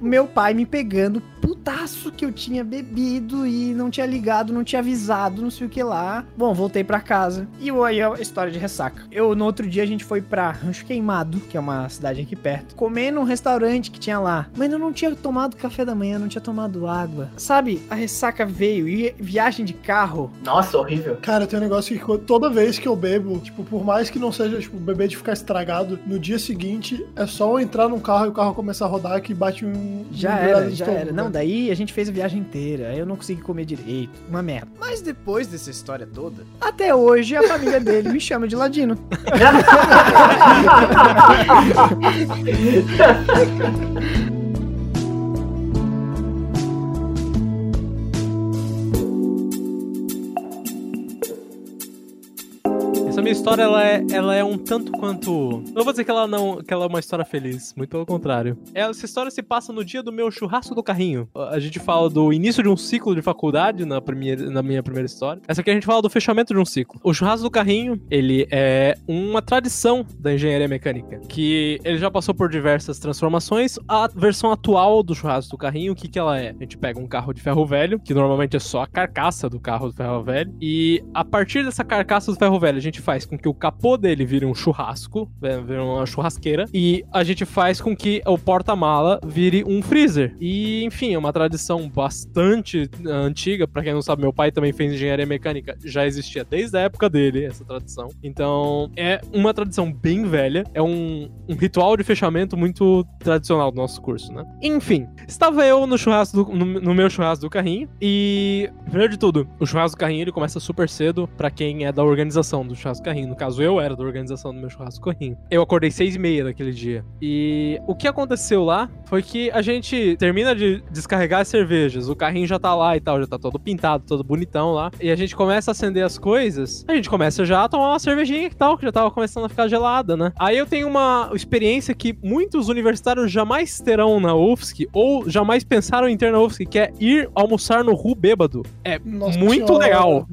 meu pai me pegando putaço que eu tinha bebido e não tinha ligado, não tinha avisado, não sei o que lá. Bom, voltei pra casa. E aí a história de ressaca. Eu, no outro dia, a gente foi pra Rancho Queimado, que é uma cidade aqui perto, comer num restaurante que tinha lá. Mas eu não tinha tomado café da manhã, não tinha tomado água. Sabe, a ressaca veio e viagem de carro. Nossa, horrível. Cara, tem um negócio que toda vez que eu bebo, tipo, por mais que não seja, tipo, beber de ficar estragado, no dia seguinte é só eu entrar num carro e o carro começar a rodar que bate um. Já um era, já era. Não, né? A gente fez a viagem inteira. Aí eu não consegui comer direito. Uma merda. Mas depois dessa história toda, até hoje a família dele me chama de ladino. [LAUGHS] minha história, ela é, ela é um tanto quanto. Não vou dizer que ela não que ela é uma história feliz, muito pelo contrário. Essa história se passa no dia do meu churrasco do carrinho. A gente fala do início de um ciclo de faculdade na, primeira, na minha primeira história. Essa aqui a gente fala do fechamento de um ciclo. O churrasco do carrinho, ele é uma tradição da engenharia mecânica, que ele já passou por diversas transformações. A versão atual do churrasco do carrinho, o que que ela é? A gente pega um carro de ferro velho, que normalmente é só a carcaça do carro do ferro velho, e a partir dessa carcaça do ferro velho, a gente faz com que o capô dele vire um churrasco, né, vire uma churrasqueira, e a gente faz com que o porta-mala vire um freezer. E, enfim, é uma tradição bastante eh, antiga. Pra quem não sabe, meu pai também fez engenharia mecânica, já existia desde a época dele essa tradição. Então, é uma tradição bem velha, é um, um ritual de fechamento muito tradicional do nosso curso, né? Enfim, estava eu no churrasco, do- no, no meu churrasco do carrinho, e, primeiro de tudo, o churrasco do carrinho ele começa super cedo pra quem é da organização do churrasco carrinho. No caso, eu era da organização do meu churrasco carrinho. Eu acordei seis e meia daquele dia. E o que aconteceu lá foi que a gente termina de descarregar as cervejas, o carrinho já tá lá e tal, já tá todo pintado, todo bonitão lá. E a gente começa a acender as coisas, a gente começa já a tomar uma cervejinha e tal, que já tava começando a ficar gelada, né? Aí eu tenho uma experiência que muitos universitários jamais terão na UFSC, ou jamais pensaram em ter na UFSC, que é ir almoçar no Ru bêbado. É Nossa muito senhora, legal.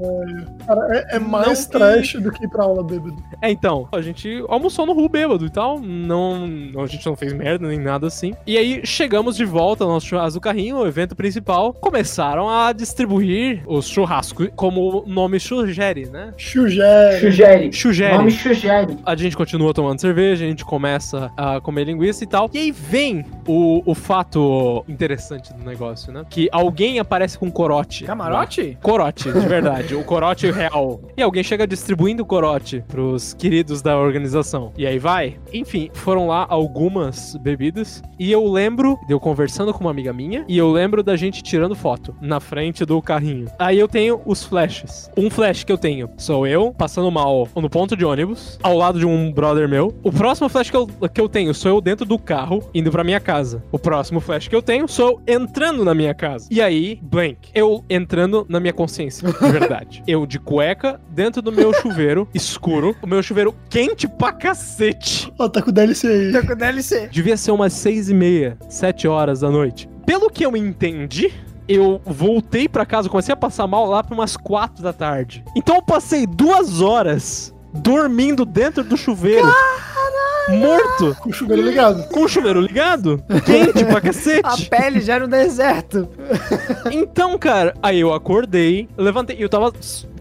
Cara, é, é mais Não trash do que ir pra aula bêbado. É, então, a gente almoçou no Ru bêbado e tal, não, a gente não fez merda nem nada assim. E aí chegamos de volta ao nosso churrasco do carrinho, o evento principal, começaram a distribuir os churrascos, como o nome sugere, né? Chugé. Sugere. Sugere. Nome sugere. A gente continua tomando cerveja, a gente começa a comer linguiça e tal. E aí vem o, o fato interessante do negócio, né? Que alguém aparece com corote. Camarote? Corote, de verdade. o corote real. E alguém chega distribuindo o corote pros queridos da organização. E aí vai. Enfim, foram lá algumas bebidas. E eu lembro de eu conversando com uma amiga minha. E eu lembro da gente tirando foto na frente do carrinho. Aí eu tenho os flashes. Um flash que eu tenho sou eu passando mal no ponto de ônibus, ao lado de um brother meu. O próximo flash que eu, que eu tenho sou eu dentro do carro, indo pra minha casa. O próximo flash que eu tenho sou eu entrando na minha casa. E aí, blank. Eu entrando na minha consciência, de verdade. [LAUGHS] eu de cueca, dentro do meu chuveiro [LAUGHS] escuro. O meu chuveiro quente pra cacete. Ó, tá com o DLC aí. Tô com DLC. Devia ser umas seis e meia, sete horas da noite. Pelo que eu entendi, eu voltei pra casa, comecei a passar mal lá pra umas quatro da tarde. Então eu passei duas horas dormindo dentro do chuveiro. Morto, Com o chuveiro ligado. com o chuveiro ligado, quente pra [LAUGHS] A cacete. pele já no deserto. Então, cara, aí eu acordei, levantei, e eu tava,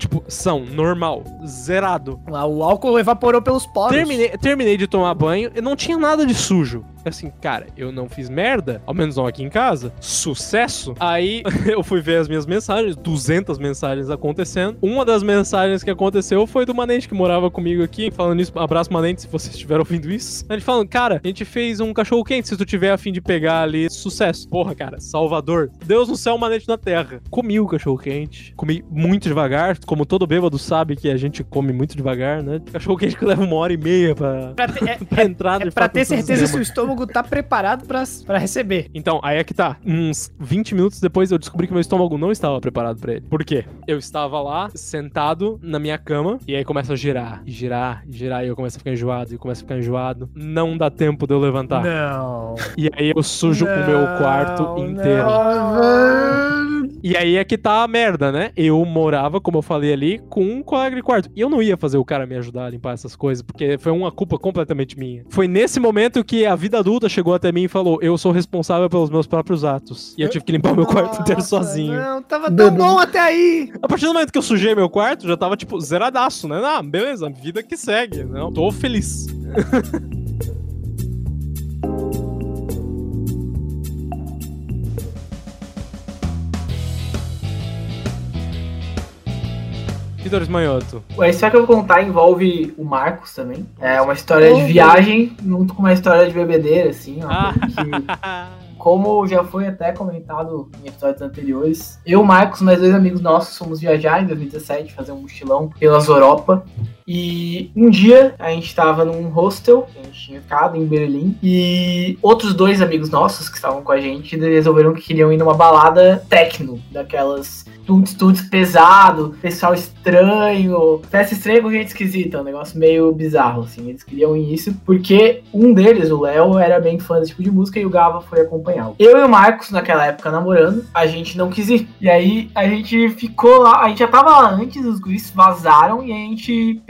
tipo, são, normal, zerado. O álcool evaporou pelos poros. Terminei, terminei de tomar banho e não tinha nada de sujo. Assim, cara, eu não fiz merda, ao menos não aqui em casa. Sucesso. Aí [LAUGHS] eu fui ver as minhas mensagens, 200 mensagens acontecendo. Uma das mensagens que aconteceu foi do Manente que morava comigo aqui. Falando isso, abraço Manente se você estiver ouvindo isso. Ele falando, cara, a gente fez um cachorro quente, se tu tiver a fim de pegar ali, sucesso. Porra, cara, Salvador. Deus no céu, Manente na terra. Comi o cachorro quente, comi muito devagar, como todo bêbado sabe que a gente come muito devagar, né? Cachorro quente que leva uma hora e meia pra, Pra ter, [LAUGHS] é, pra entrar é de pra ter certeza se o estômago tá preparado pra, pra receber. Então, aí é que tá. Uns 20 minutos depois eu descobri que meu estômago não estava preparado pra ele. Por quê? Eu estava lá, sentado na minha cama, e aí começa a girar, e girar, e girar, e eu começo a ficar enjoado, e eu começo a ficar enjoado. Não dá tempo de eu levantar. Não. E aí eu sujo o meu quarto Não, inteiro. E aí é que tá a merda, né? Eu morava, como eu falei ali, com um colega de quarto. E eu não ia fazer o cara me ajudar a limpar essas coisas, porque foi uma culpa completamente minha. Foi nesse momento que a vida adulta chegou até mim e falou: Eu sou responsável pelos meus próprios atos. E eu tive que limpar meu quarto inteiro sozinho. Não, tava tão bom até aí. A partir do momento que eu sujei meu quarto, já tava, tipo, zeradaço, né? Ah, beleza, vida que segue. Não, tô feliz. [LAUGHS] Vitor Esmanhoto. A história que eu vou contar envolve o Marcos também. É uma história de viagem junto com uma história de bebedeira, assim. Uma Ah. que Como já foi até comentado em episódios anteriores, eu, Marcos, mais dois amigos nossos fomos viajar em 2017, fazer um mochilão pelas Europa. E um dia a gente estava num hostel, que a gente tinha ficado em Berlim, e outros dois amigos nossos que estavam com a gente resolveram que queriam ir numa balada techno, daquelas tuts pesado, pessoal estranho, festa estranha com gente esquisita, um negócio meio bizarro, assim. Eles queriam ir isso porque um deles, o Léo, era bem fã desse tipo de música e o Gava foi acompanhá-lo. Eu e o Marcos, naquela época namorando, a gente não quis ir. E aí a gente ficou lá, a gente já tava lá antes, os guris vazaram e a gente.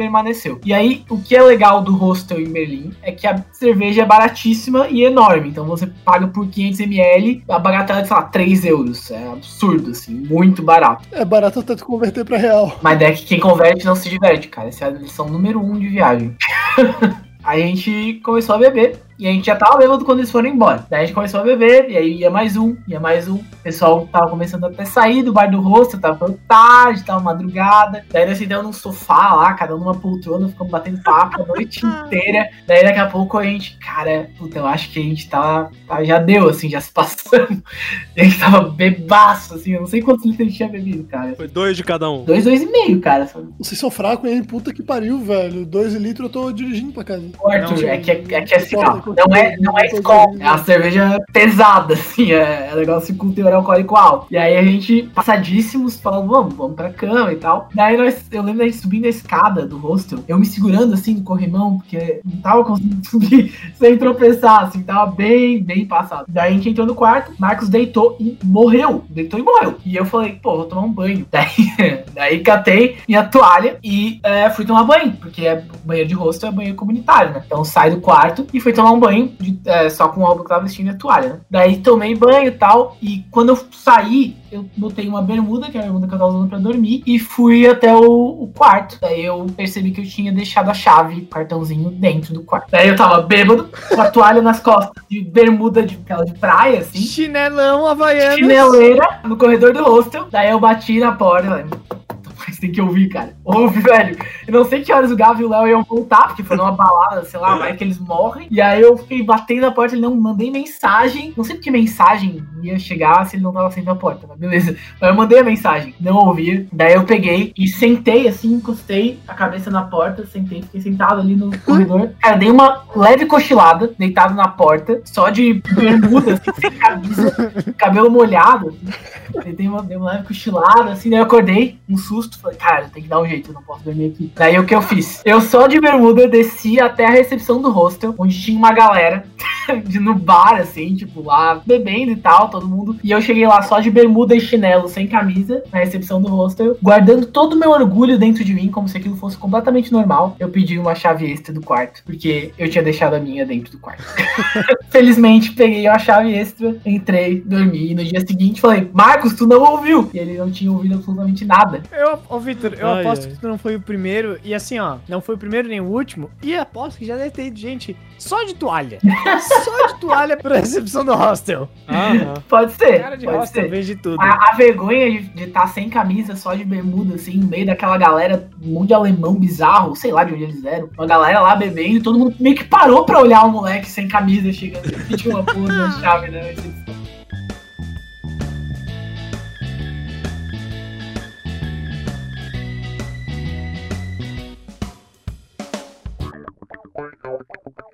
E aí, o que é legal do hostel em Berlim é que a cerveja é baratíssima e enorme. Então você paga por 500ml, a bagatela é, sei lá, 3 euros. É absurdo, assim, muito barato. É barato até tu converter pra real. Mas é que quem converte não se diverte, cara. Essa é a lição número um de viagem. [LAUGHS] A gente começou a beber. E a gente já tava bêbado quando eles foram embora. Daí a gente começou a beber, e aí ia mais um, ia mais um. O pessoal tava começando até sair do bar do rosto, tava ficando tarde, tava madrugada. Daí nós sentamos num sofá lá, cada um numa poltrona, ficamos batendo papo a noite [LAUGHS] inteira. Daí daqui a pouco a gente, cara, puta, eu acho que a gente tá, tá- já deu, assim, já se passando. E [LAUGHS] a gente tava bebaço, assim, eu não sei quantos litros a gente tinha bebido, cara. Foi dois de cada um. Dois, dois e meio, cara. sabe? Vocês são fracos, hein? Puta que pariu, velho. Dois litros eu tô dirigindo pra casa. Arthur, Não, é que é, é que é concordo, não é, não é escola, concordo. é uma cerveja pesada, [LAUGHS] assim, é, é negócio com teor alcoólico alto. E aí a gente, passadíssimos, falando, vamos, vamos pra cama e tal. Daí nós, eu lembro da gente subindo a escada do hostel, eu me segurando assim no corrimão, porque não tava conseguindo [LAUGHS] subir sem tropeçar, assim, tava bem, bem passado. Daí a gente entrou no quarto, Marcos deitou e morreu, deitou e morreu. E eu falei, pô, vou tomar um banho. [LAUGHS] Daí, daí catei minha toalha e é, fui tomar banho, porque é, banheiro de rosto é banheiro comunitário, né? Então sai do quarto e fui tomar um banho de- é, só com o roupa que tava vestindo e a toalha, né? Daí tomei banho e tal, e quando eu saí, eu botei uma bermuda, que é a bermuda que eu tava usando pra dormir, e fui até o, o quarto. Daí eu percebi que eu tinha deixado a chave, o cartãozinho, dentro do quarto. Daí eu tava bêbado, com a toalha nas costas, de bermuda de, aquela de praia, assim Chinelão havaiano. chineleira no corredor do hostel. Daí eu bati na porta. Falei, tem que ouvir, cara. Ouve, [LAUGHS] velho. Eu não sei que horas o Gavi e o Léo iam voltar, porque foi numa balada, sei lá, vai que eles morrem. E aí eu fiquei batendo na porta, ele não mandei mensagem. Não sei porque mensagem ia chegar se ele não tava saindo da porta, mas beleza. Mas eu mandei a mensagem, não ouvi. Daí eu peguei e sentei assim, encostei a cabeça na porta, sentei, fiquei sentado ali no corredor. Cara, dei uma leve cochilada, deitado na porta, só de bermuda, assim, sem camisa, cabelo molhado. dei uma, dei uma leve cochilada, assim, daí eu acordei, um susto, falei, falei, cara, tem que dar um jeito, eu não posso dormir aqui. Daí o que eu fiz? Eu só de bermuda desci até a recepção do hostel, onde tinha uma galera [LAUGHS] de no bar, assim, tipo, lá bebendo e tal, todo mundo. E eu cheguei lá só de bermuda e chinelo, sem camisa, na recepção do hostel, guardando todo o meu orgulho dentro de mim, como se aquilo fosse completamente normal. Eu pedi uma chave extra do quarto, porque eu tinha deixado a minha dentro do quarto. [LAUGHS] Felizmente, peguei a chave extra, entrei, dormi. E no dia seguinte falei, Marcos, tu não ouviu? E ele não tinha ouvido absolutamente nada. Eu, Vitor, eu Ai, aposto ai. que tu não foi o primeiro, e assim, ó, não foi o primeiro nem o último, e aposto que já deve ter ido gente só de toalha. [LAUGHS] só de toalha pra recepção do hostel. Aham. Pode ser. Cara de pode hostel ser. tudo. A, a vergonha de estar sem camisa, só de bermuda, assim, no meio daquela galera, um monte de alemão bizarro, sei lá de onde eles eram. Uma galera lá bebendo, e todo mundo meio que parou pra olhar o moleque sem camisa chegando e [LAUGHS] tinha uma porra na chave, né?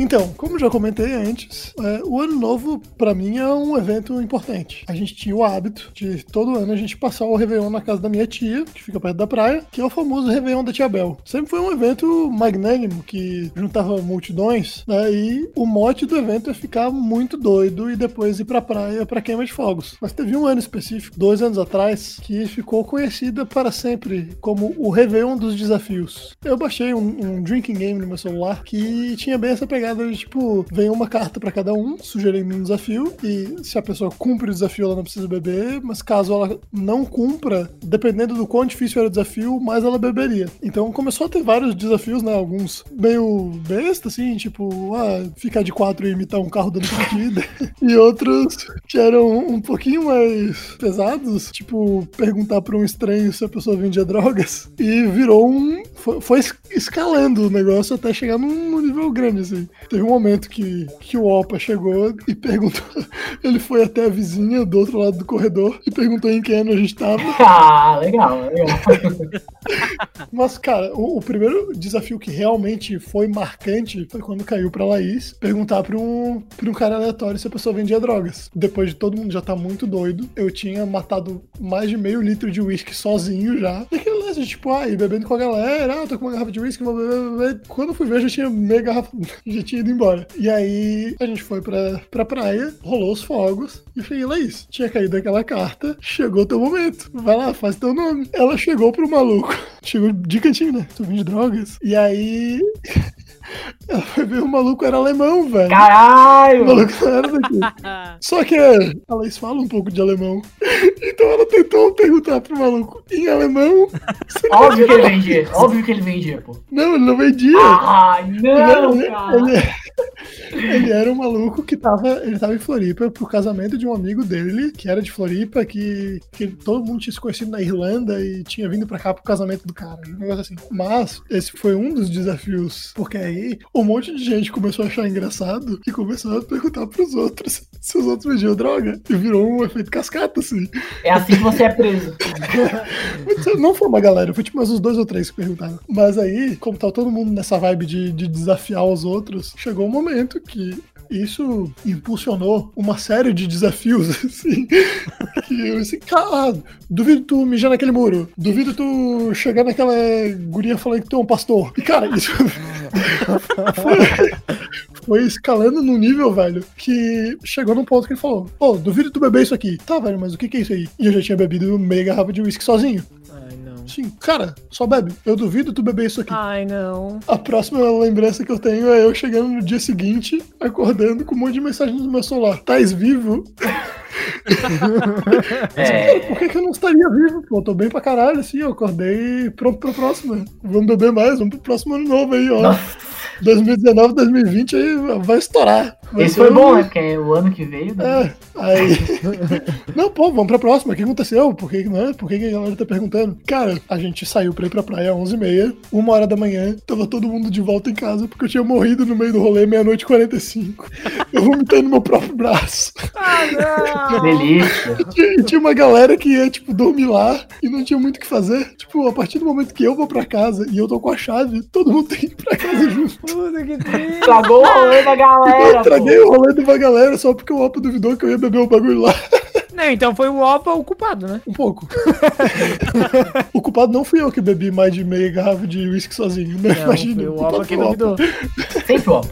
Então, como já comentei antes, é, o ano novo pra mim é um evento importante. A gente tinha o hábito de todo ano a gente passar o Réveillon na casa da minha tia, que fica perto da praia, que é o famoso Réveillon da Tia Bel. Sempre foi um evento magnânimo que juntava multidões, né? E o mote do evento é ficar muito doido e depois ir pra praia pra queima de fogos. Mas teve um ano específico, dois anos atrás, que ficou conhecida para sempre como o Réveillon dos Desafios. Eu baixei um, um drinking game no meu celular que tinha bem essa pegada de tipo, vem uma carta pra cada um, sugerindo um desafio, e se a pessoa cumpre o desafio, ela não precisa beber, mas caso ela não cumpra, dependendo do quão difícil era o desafio, mais ela beberia. Então começou a ter vários desafios, né? Alguns meio besta, assim, tipo, ah, ficar de quatro e imitar um carro dando partida, [LAUGHS] e outros que eram um pouquinho mais pesados, tipo, perguntar pra um estranho se a pessoa vendia drogas, e virou um. Foi, foi es- escalando o negócio até chegar num nível grande, assim. Teve um momento que, que o Opa chegou e perguntou. [LAUGHS] Ele foi até a vizinha do outro lado do corredor e perguntou em que ano a gente tava. [LAUGHS] Ah, legal, legal. [LAUGHS] Mas, cara, o, o primeiro desafio que realmente foi marcante foi quando caiu pra Laís perguntar pra um, pra um cara aleatório se a pessoa vendia drogas. Depois de todo mundo já tá muito doido, eu tinha matado mais de meio litro de uísque sozinho já. E aquele lance, tipo, ah, e bebendo com a galera, ah, tô com uma garrafa de uísque, vou beber. Quando eu fui ver, já tinha meia garrafa, já tinha ido embora. E aí a gente foi pra, pra praia, rolou os fogos, e falei, Laís, tinha caído aquela carta, chegou teu momento, vai lá, faz teu nome. Ela chegou pro maluco, [LAUGHS] chegou de cantinho, né? Tu vende drogas? E aí. [LAUGHS] Ela foi ver o maluco era alemão, velho. O Caralho! maluco não era daqui. [LAUGHS] Só que a Laís fala um pouco de alemão. Então ela tentou perguntar pro maluco em alemão. Óbvio que ele vendia, óbvio que ele vendia, pô. Não, ele não vendia. Ah, não, ele, cara. ele- ele era um maluco que tava, ele tava em Floripa pro casamento de um amigo dele, que era de Floripa, que, que todo mundo tinha se conhecido na Irlanda e tinha vindo pra cá pro casamento do cara, um negócio assim. Mas esse foi um dos desafios, porque aí um monte de gente começou a achar engraçado e começou a perguntar pros outros [LAUGHS] se os outros vendiam droga. E virou um efeito cascata, assim. É assim que você é preso. [LAUGHS] Não foi uma galera, foi tipo mais uns dois ou três que perguntaram. Mas aí, como tá todo mundo nessa vibe de, de desafiar os outros, chegou um momento que isso impulsionou uma série de desafios, [LAUGHS] assim. Que eu assim, cara, duvido tu mijar naquele muro. Duvido tu chegar naquela guria falando que tu é um pastor. E cara, isso. Foi, [LAUGHS] foi escalando num nível, velho, que chegou num ponto que ele falou: Pô, duvido tu beber isso aqui. Tá, velho, mas o que que é isso aí? E eu já tinha bebido meia garrafa de uísque sozinho. Ai, não. Sim, cara, só bebe. Eu duvido tu beber isso aqui. Ai, não. A próxima lembrança que eu tenho é eu chegando no dia seguinte, acordando com um monte de mensagem no meu celular. Tais vivo? [LAUGHS] É, Por que, que eu não estaria vivo? Pô, eu tô bem pra caralho, assim, eu acordei pronto pra próxima. Vamos beber mais, vamos pro próximo ano novo aí, ó. 2019, 2020 aí vai estourar. Vai esse foi um- bom, né? Porque é o ano que veio. né? É, aí. [LAUGHS] não, pô, vamos pra próxima. O que aconteceu? Por que, né? Por que, que a galera tá perguntando? Cara, a gente saiu pra ir pra praia às 11h30, uma hora da manhã, tava todo mundo de volta em casa porque eu tinha morrido no meio do rolê meia-noite e 45. [LAUGHS] Eu vomitei no meu próprio braço. Ah, não! delícia. [LAUGHS] Tinha, tinha uma galera que ia, tipo, dormir lá e não tinha muito o que fazer. Tipo, a partir do momento que eu vou pra casa e eu tô com a chave, todo mundo tem que ir pra casa junto. Puta que [LAUGHS] triste. Estragou o rolê da Eu galera, traguei pô. o rolê de uma galera só porque o Opa duvidou que eu ia beber o bagulho lá. Não, então foi o Opa o culpado, né? Um pouco. [LAUGHS] o culpado não fui eu que bebi mais de meia garrafa de uísque sozinho, né? Não, Imagina. foi o Opa que o duvidou. [LAUGHS] Sempre ó.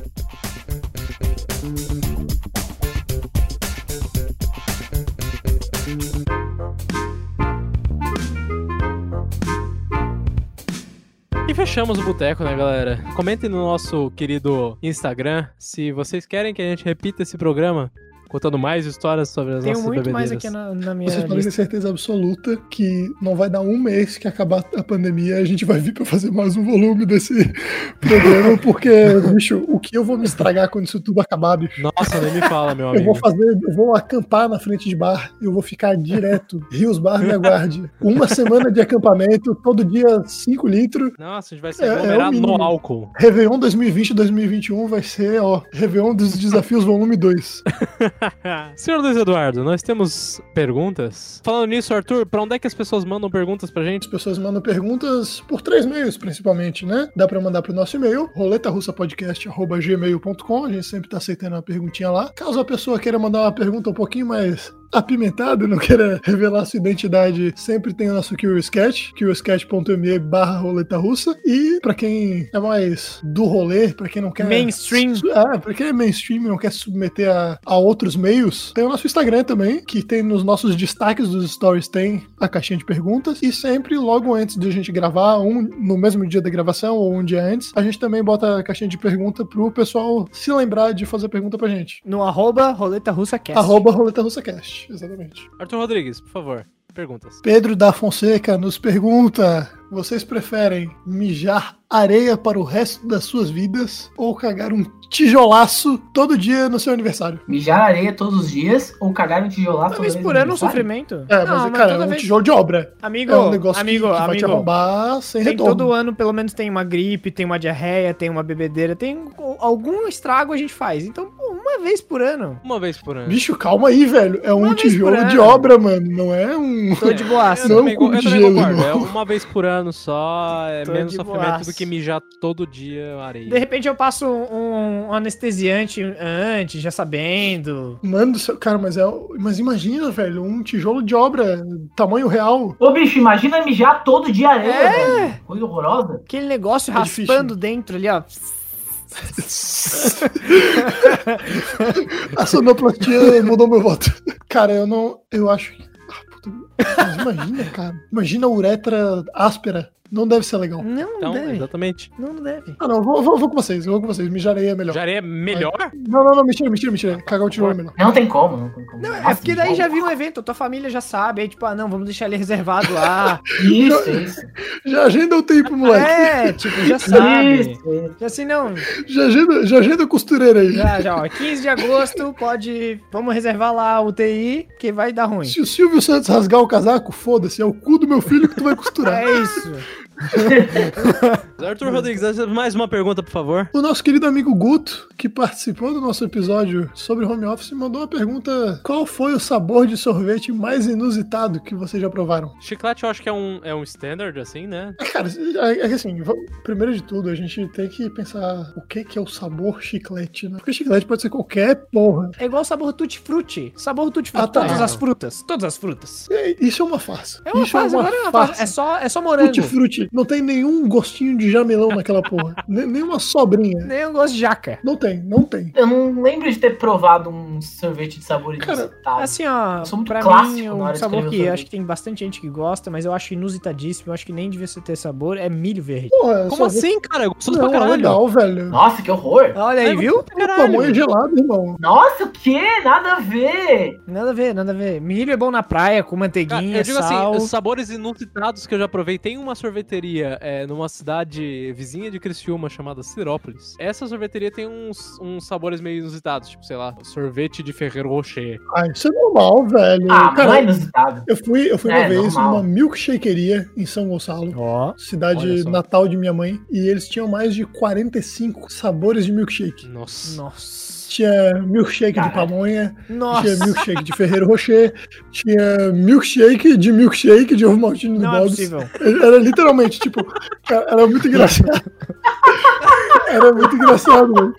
E fechamos o boteco, né, galera? Comentem no nosso querido Instagram se vocês querem que a gente repita esse programa, contando mais histórias sobre as Tenho nossas muito mais bebedeiras. aqui na, na minha Vocês podem ter certeza absoluta que não vai dar um mês que acabar a pandemia a gente vai vir pra fazer mais um volume desse [LAUGHS] programa, porque, bicho, o que eu vou me estragar quando isso tudo acabar, bicho? Nossa, nem me fala, meu [LAUGHS] Eu amigo. vou fazer, eu vou acampar na frente de bar, eu vou ficar direto, Rios Bar me aguarde. Uma semana de acampamento, todo dia 5 litros. Nossa, a gente vai se É, é o aglomerar no álcool. Réveillon 2020-2021 vai ser, ó, Réveillon dos Desafios Volume 2. [LAUGHS] [LAUGHS] Senhor Luiz Eduardo, nós temos perguntas? Falando nisso, Arthur, pra onde é que as pessoas mandam perguntas pra gente? As pessoas mandam perguntas por três meios, principalmente, né? Dá pra mandar pro nosso e-mail, roletarussapodcast.gmail.com. A gente sempre tá aceitando uma perguntinha lá. Caso a pessoa queira mandar uma pergunta um pouquinho mais apimentada, não queira revelar sua identidade, sempre tem o nosso Cat, curiouscat.me barra roleta russa. E pra quem é mais do rolê, pra quem não quer... Mainstream. Ah, pra quem é mainstream e não quer se submeter a, a outros meios, tem o nosso Instagram também, que tem nos nossos destaques dos stories, tem a caixinha de perguntas. E sempre, logo antes de a gente gravar, um no mesmo dia da gravação ou um dia antes, a gente também bota a caixinha de pergunta pro pessoal se lembrar de fazer pergunta pra gente. No arroba Roleta Russa Cast. Arroba Roleta Russa Cast, exatamente. Arthur Rodrigues, por favor, perguntas. Pedro da Fonseca nos pergunta: vocês preferem mijar areia para o resto das suas vidas ou cagar um tijolaço todo dia no seu aniversário? Mijar areia todos os dias ou cagar no tijolaço Uma vez por ano no um sofrimento. É, mas, cara, é toda um vez- tijolo de obra. Amigo, é um negócio amigo, que, que vai te amigo. arrombar sem Tem retorno. todo ano, pelo menos tem uma gripe, tem uma diarreia, tem uma bebedeira, tem algum estrago a gente faz. Então, uma vez por ano. Uma vez por ano. Bicho, calma aí, velho. É um Uma tijolo de obra, mano. Não é um. Tô de boaça. [LAUGHS] Não, cubo eu de gelo. É uma vez por ano só, é Tô menos sofrimento do que mijar todo dia areia. De repente eu passo um, um anestesiante antes, já sabendo. Mano do céu, cara, mas é. Mas imagina, velho, um tijolo de obra, tamanho real. Ô, bicho, imagina mijar todo dia areia, É. velho. Coisa horrorosa. Aquele negócio É raspando dentro ali, ó. A sonoplastia mudou meu voto. Cara, eu não. Eu acho que. Ah, puta, mas imagina, cara. Imagina a uretra áspera. Não deve ser legal. Não, não Então, deve. exatamente. Não, não deve. Ah, não, vou, vou, vou com vocês, vou com vocês. Mijarei é melhor. Já areia é melhor? Não, não, não, mentira, mentira, mentira. Cagar o tijolo é melhor. Não tem como, não tem como. Não, é porque daí já viu um evento, tua família já sabe, aí tipo, ah, não, vamos deixar ele reservado lá. [LAUGHS] Isso, isso. Já agenda o tempo, moleque. é, tipo, já [LAUGHS] sabe. Isso. Já assim, não, Já agenda, já agenda a costureira aí. já, já, ó, 15 de agosto, pode, vamos reservar lá a UTI, que vai dar ruim. Se o Silvio Santos rasgar o casaco, foda-se, é o cu do meu filho que tu vai costurar. É isso. [LAUGHS] Arthur Rodrigues, mais uma pergunta, por favor. O nosso querido amigo Guto, que participou do nosso episódio sobre home office, mandou uma pergunta: qual foi o sabor de sorvete mais inusitado que vocês já provaram? Chiclete eu acho que é um, é um standard, assim, né? Cara, é é que assim, primeiro de tudo, a gente tem que pensar o que, que é o sabor chiclete, né? Porque chiclete pode ser qualquer porra. É igual o sabor tutti frutti. Sabor tutti frutti, Ah, tá. todas as frutas, todas as frutas. É, Isso é uma farsa. É uma Isso fase, é uma agora é uma farsa. É só, é só morango. Tutti Não tem nenhum gostinho de jamelão naquela porra. [LAUGHS] Nem, nenhuma sobrinha. Nem gosto de jaca. Não tem, não tem. Eu não lembro de ter provado um sorvete de sabor Cara, inusitado. Assim, ó, Eu sou muito pra clássico mim, um sabor que eu sorvete. acho que tem bastante gente que gosta, mas eu acho inusitadíssimo, eu acho que nem devia ser ter sabor, é milho verde. Porra, Como assim, cara? É gostoso Não, pra é caralho. legal, velho. Nossa, que horror. Olha aí, É viu? O tamanho é gelado, irmão. Nossa, o quê? Nada a ver. Nada a ver, nada a ver. Milho é bom na praia, com Cara, manteiguinha, eu digo sal. assim, os sabores inusitados que eu já provei. Tem uma sorveteria é, numa cidade vizinha de Criciúma chamada Sirópolis. Essa sorveteria tem uns, uns sabores meio inusitados, tipo, sei lá, sorvete de Ferrero Rocher. Ah, isso é normal, velho. Ah, Cara, não é inusitado. eu fui, eu fui uma É, vez normal. numa milkshakeria em São Gonçalo. Olha Cidade natal de minha mãe, e eles tinham mais de 45 sabores de milkshake. Nossa. Nossa. Tinha milkshake de Caralho. pamonha, Nossa. tinha milkshake de Ferreiro Rocher, tinha milkshake de milkshake de ovo maltine do é Bob's. possível. Era literalmente, tipo, cara, era muito engraçado. [LAUGHS] Era muito engraçado, velho.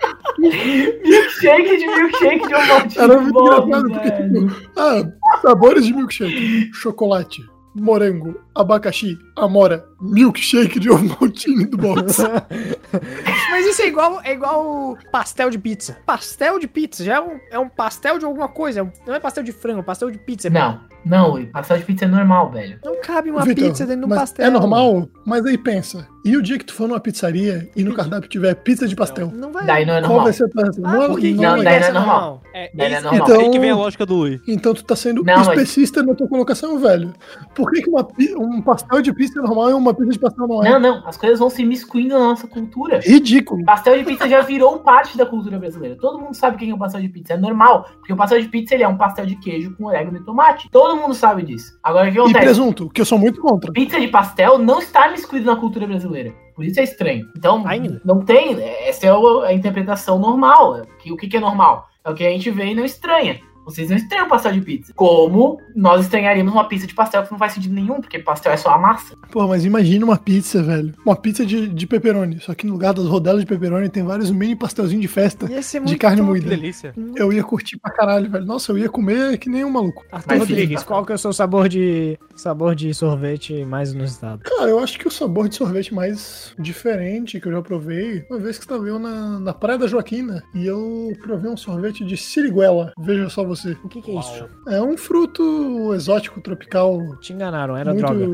Milkshake de milkshake de um monte Era de muito Bob, engraçado, porque, tipo, ah, sabores de milkshake. Chocolate, morango, abacaxi, amora, milkshake de ovo maltine do Bob's. [LAUGHS] Mas isso é igual, é igual pastel de pizza. Pastel de pizza já é um, é um pastel de alguma coisa. é um- não é pastel de frango, é pastel de pizza. Não, não, pastel de pizza é normal, velho. Não cabe uma Vitor, pizza dentro de um mas pastel. É normal, mas aí pensa. E o dia que tu for numa pizzaria e no cardápio tiver pizza de pastel? Não vai. Daí não é Qual normal. vai ser a reação? Ah, Não é- não Não, é- daí não é normal. É, Daí não é normal. Então- aí que vem a lógica do Lui. Então tu tá sendo Não, mas- especista na tua colocação, velho. Por que, que uma pi- um pastel de pizza é normal e uma pizza de pastel não é? Não, não, as coisas vão se miscuindo na nossa cultura. Ridículo. Pastel de pizza já virou parte da cultura brasileira. Todo mundo sabe o que é um pastel de pizza. É normal. Porque o pastel de pizza ele é um pastel de queijo com orégano e tomate. Todo mundo sabe disso. Agora o que E acontece? presunto, que eu sou muito contra. Pizza de pastel não está miscuído na cultura brasileira. Por isso é estranho. Então, Ainda. não tem. Essa é o- a interpretação normal. Que, o que, que é normal? É o que a gente vê e não estranha. Vocês não estranham pastel de pizza. Como nós estranharíamos uma pizza de pastel que não faz sentido nenhum, porque pastel é só a massa. Pô, mas imagina uma pizza, velho. Uma pizza de, de pepperoni. Só que no lugar das rodelas de pepperoni tem vários mini pastelzinhos de festa Ia ser de carne top. Que moída. delícia. Eu ia curtir pra caralho, velho. Nossa, eu ia comer que nem um maluco. Arthur Mas Rodrigues, sim. qual que é o seu sabor de sabor de sorvete mais inusitado? Cara, eu acho que o sabor de sorvete mais diferente que eu já provei, uma vez que estava eu na, na Praia da Joaquina e eu provei um sorvete de siriguela. Veja só você. O que, que é isso? É um fruto exótico, tropical, Te enganaram, era muito droga.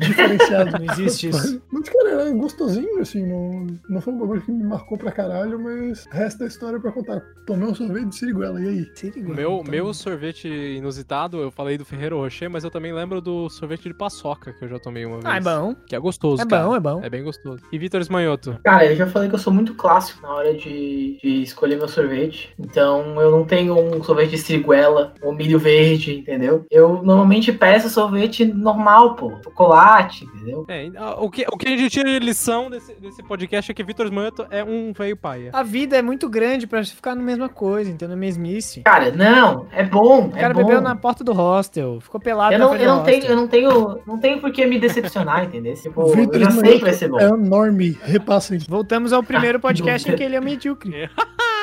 diferenciado. Não existe isso. [LAUGHS] Mas, cara, era gostosinho, assim, não, não foi um bagulho que me marcou pra caralho, mas resta a história pra contar. Tomei um sorvete de siriguela, e aí? Sirigu. Meu, Então, meu sorvete inusitado, eu falei do Ferreiro Rocher, mas eu também lembro do sorvete de paçoca que eu já tomei uma vez. Ah, é bom. Que é gostoso, É cara. bom, é bom. É bem gostoso. E Vitor Esmanhoto? Cara, eu já falei que eu sou muito clássico na hora de, de escolher meu sorvete. Então eu não tenho um sorvete de siriguela ou milho verde, entendeu? Eu normalmente peço sorvete normal, pô. Chocolate, entendeu? É, ah, o que, o que a gente tira de lição desse, desse podcast é que Vitor Esmanhoto é um velho paia. A vida é muito grande pra ficar na mesma coisa, entendeu? Na mesmice. Cara, não, é bom. O cara é bom. bebeu na porta do hostel, ficou pelado Eu na não, eu, do não tenho, hostel. eu não tenho. Não tenho por que me decepcionar, entendeu? Tipo, eu Vitor já sei que vai ser bom. É enorme, repassem. Voltamos ao primeiro [LAUGHS] Ah, podcast em que ele é medíocre. [LAUGHS]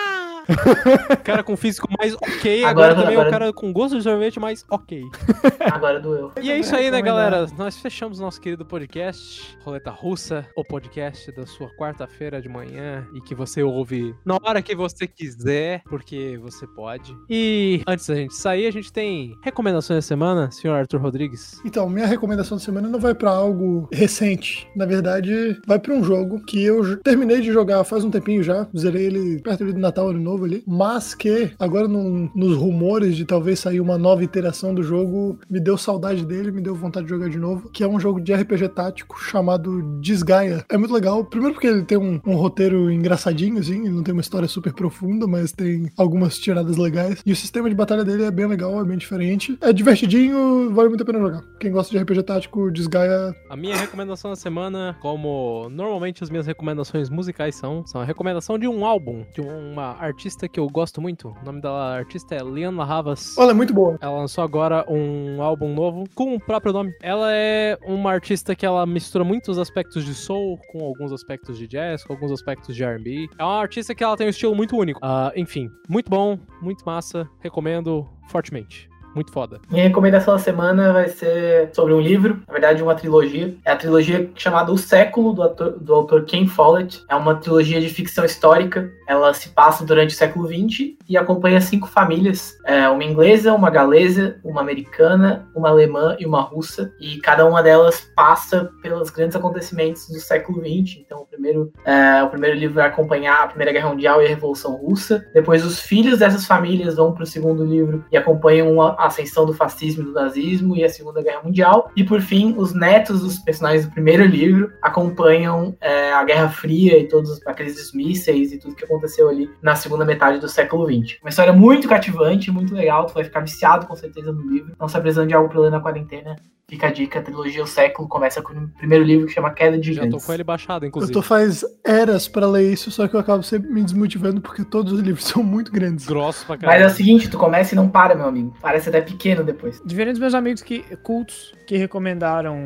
[LAUGHS] cara com físico mais ok, Agora- agora, também agora- cara com gosto de sorvete mais ok. [LAUGHS] Agora doeu. E é isso aí, né, galera? Nós fechamos nosso querido podcast, Roleta Russa, o podcast da sua quarta-feira de manhã e que você ouve na hora que você quiser, porque você pode. E antes da gente sair, a gente tem recomendações da semana, senhor Arthur Rodrigues. Então, minha recomendação da semana não vai pra algo recente. Na verdade, vai pra um jogo que eu terminei de jogar faz um tempinho já. Zerei ele perto ali do Natal, Ano Novo ali. Mas que, agora no- nos rumores de talvez sair uma nova iteração do jogo, me deu saudade dele, me deu vontade de jogar de novo. Que é um jogo de RPG tático chamado Desgaia. É muito legal. Primeiro porque ele tem um, um roteiro engraçadinho, assim. Não tem uma história super profunda, mas tem algumas tiradas legais. E o sistema de batalha dele é bem legal, é bem diferente. É divertidinho, vale muito a pena jogar. Quem gosta de RPG tático, Desgaia. A minha recomendação da semana, como normalmente as minhas recomendações musicais são, são a recomendação de um álbum de uma artista que eu gosto muito. O nome da artista é Lian Havas. Olha, é muito boa. Ela lançou agora um álbum novo com o próprio nome. Ela é uma artista que ela mistura muitos aspectos de soul com alguns aspectos de jazz, com alguns aspectos de R&B. É uma artista que ela tem um estilo muito único. Ah, enfim, muito bom, muito massa. Recomendo fortemente. Muito foda. Minha recomendação da semana vai ser sobre um livro, na verdade uma trilogia. É a trilogia chamada O Século, do, ator- do autor Ken Follett. É uma trilogia de ficção histórica. Ela se passa durante o século XX e acompanha cinco famílias. É, uma inglesa, uma galesa, uma americana, uma alemã e uma russa. E cada uma delas passa pelos grandes acontecimentos do século XX. Então o primeiro, é, o primeiro livro vai acompanhar a Primeira Guerra Mundial e a Revolução Russa. Depois os filhos dessas famílias vão para o segundo livro e acompanham a ascensão do fascismo e do nazismo e a Segunda Guerra Mundial. E por fim, os netos dos personagens do primeiro livro acompanham é, a Guerra Fria e todos aqueles mísseis e tudo que aconteceu ali na segunda metade do século XX. Uma história muito cativante, muito legal. Tu vai ficar viciado com certeza no livro. Não está precisando de algo para ler na quarentena. Fica a dica, a trilogia O Século começa com o primeiro livro que chama Queda de Já tô Gigantes. com ele baixado, Eu inclusive. tô faz eras pra ler isso, só que eu acabo sempre me desmotivando porque todos os livros [LAUGHS] são muito grandes. Grosso pra Mas é o caralho. seguinte, tu começa e não para, meu amigo. Parece até pequeno depois. Diferente dos meus amigos que, cultos que recomendaram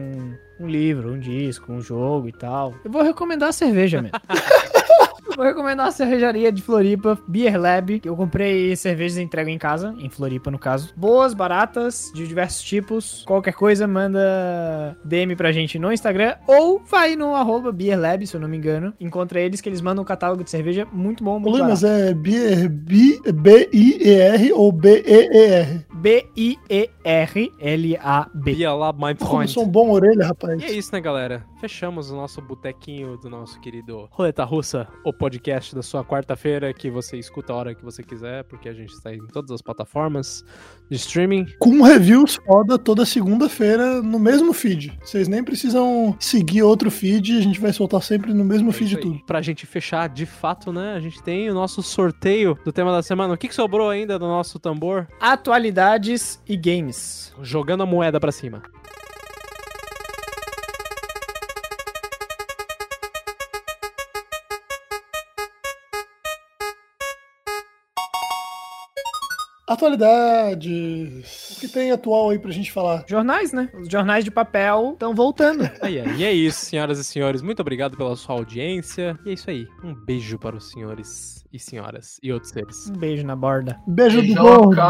um livro, um disco, um jogo e tal. Eu vou recomendar a cerveja mesmo. [LAUGHS] Vou recomendar a cervejaria de Floripa, Beer Lab. que Eu comprei cervejas e entrego em casa, em Floripa no caso. Boas, baratas, de diversos tipos. Qualquer coisa, manda DM pra gente no Instagram ou vai no arroba Beer Lab, se eu não me engano. Encontra eles que eles mandam um catálogo de cerveja muito bom, muito mas barato. é B- B- B-I-E-R ou B-E-E-R? B-I-E-R-L-A-B. Bia lá, my Como eu point. sou um bom orelha, rapaz. E é isso, né, galera? Fechamos o nosso botequinho do nosso querido Roleta Russa, o podcast da sua quarta-feira, que você escuta a hora que você quiser, porque a gente está em todas as plataformas de streaming. Com reviews foda toda segunda-feira no mesmo feed. Vocês nem precisam seguir outro feed, a gente vai soltar sempre no mesmo É feed tudo. Pra gente fechar, de fato, né? A gente tem o nosso sorteio do tema da semana. O que, que sobrou ainda do nosso tambor? Atualidades e games. Jogando a moeda pra cima. Atualidades. O que tem atual aí pra gente falar? Jornais, né? Os jornais de papel estão voltando. [LAUGHS] Aí, aí, e é isso, senhoras e senhores. Muito obrigado pela sua audiência. E é isso aí. Um beijo para os senhores e senhoras e outros seres. Um beijo na borda. Beijo do gordo.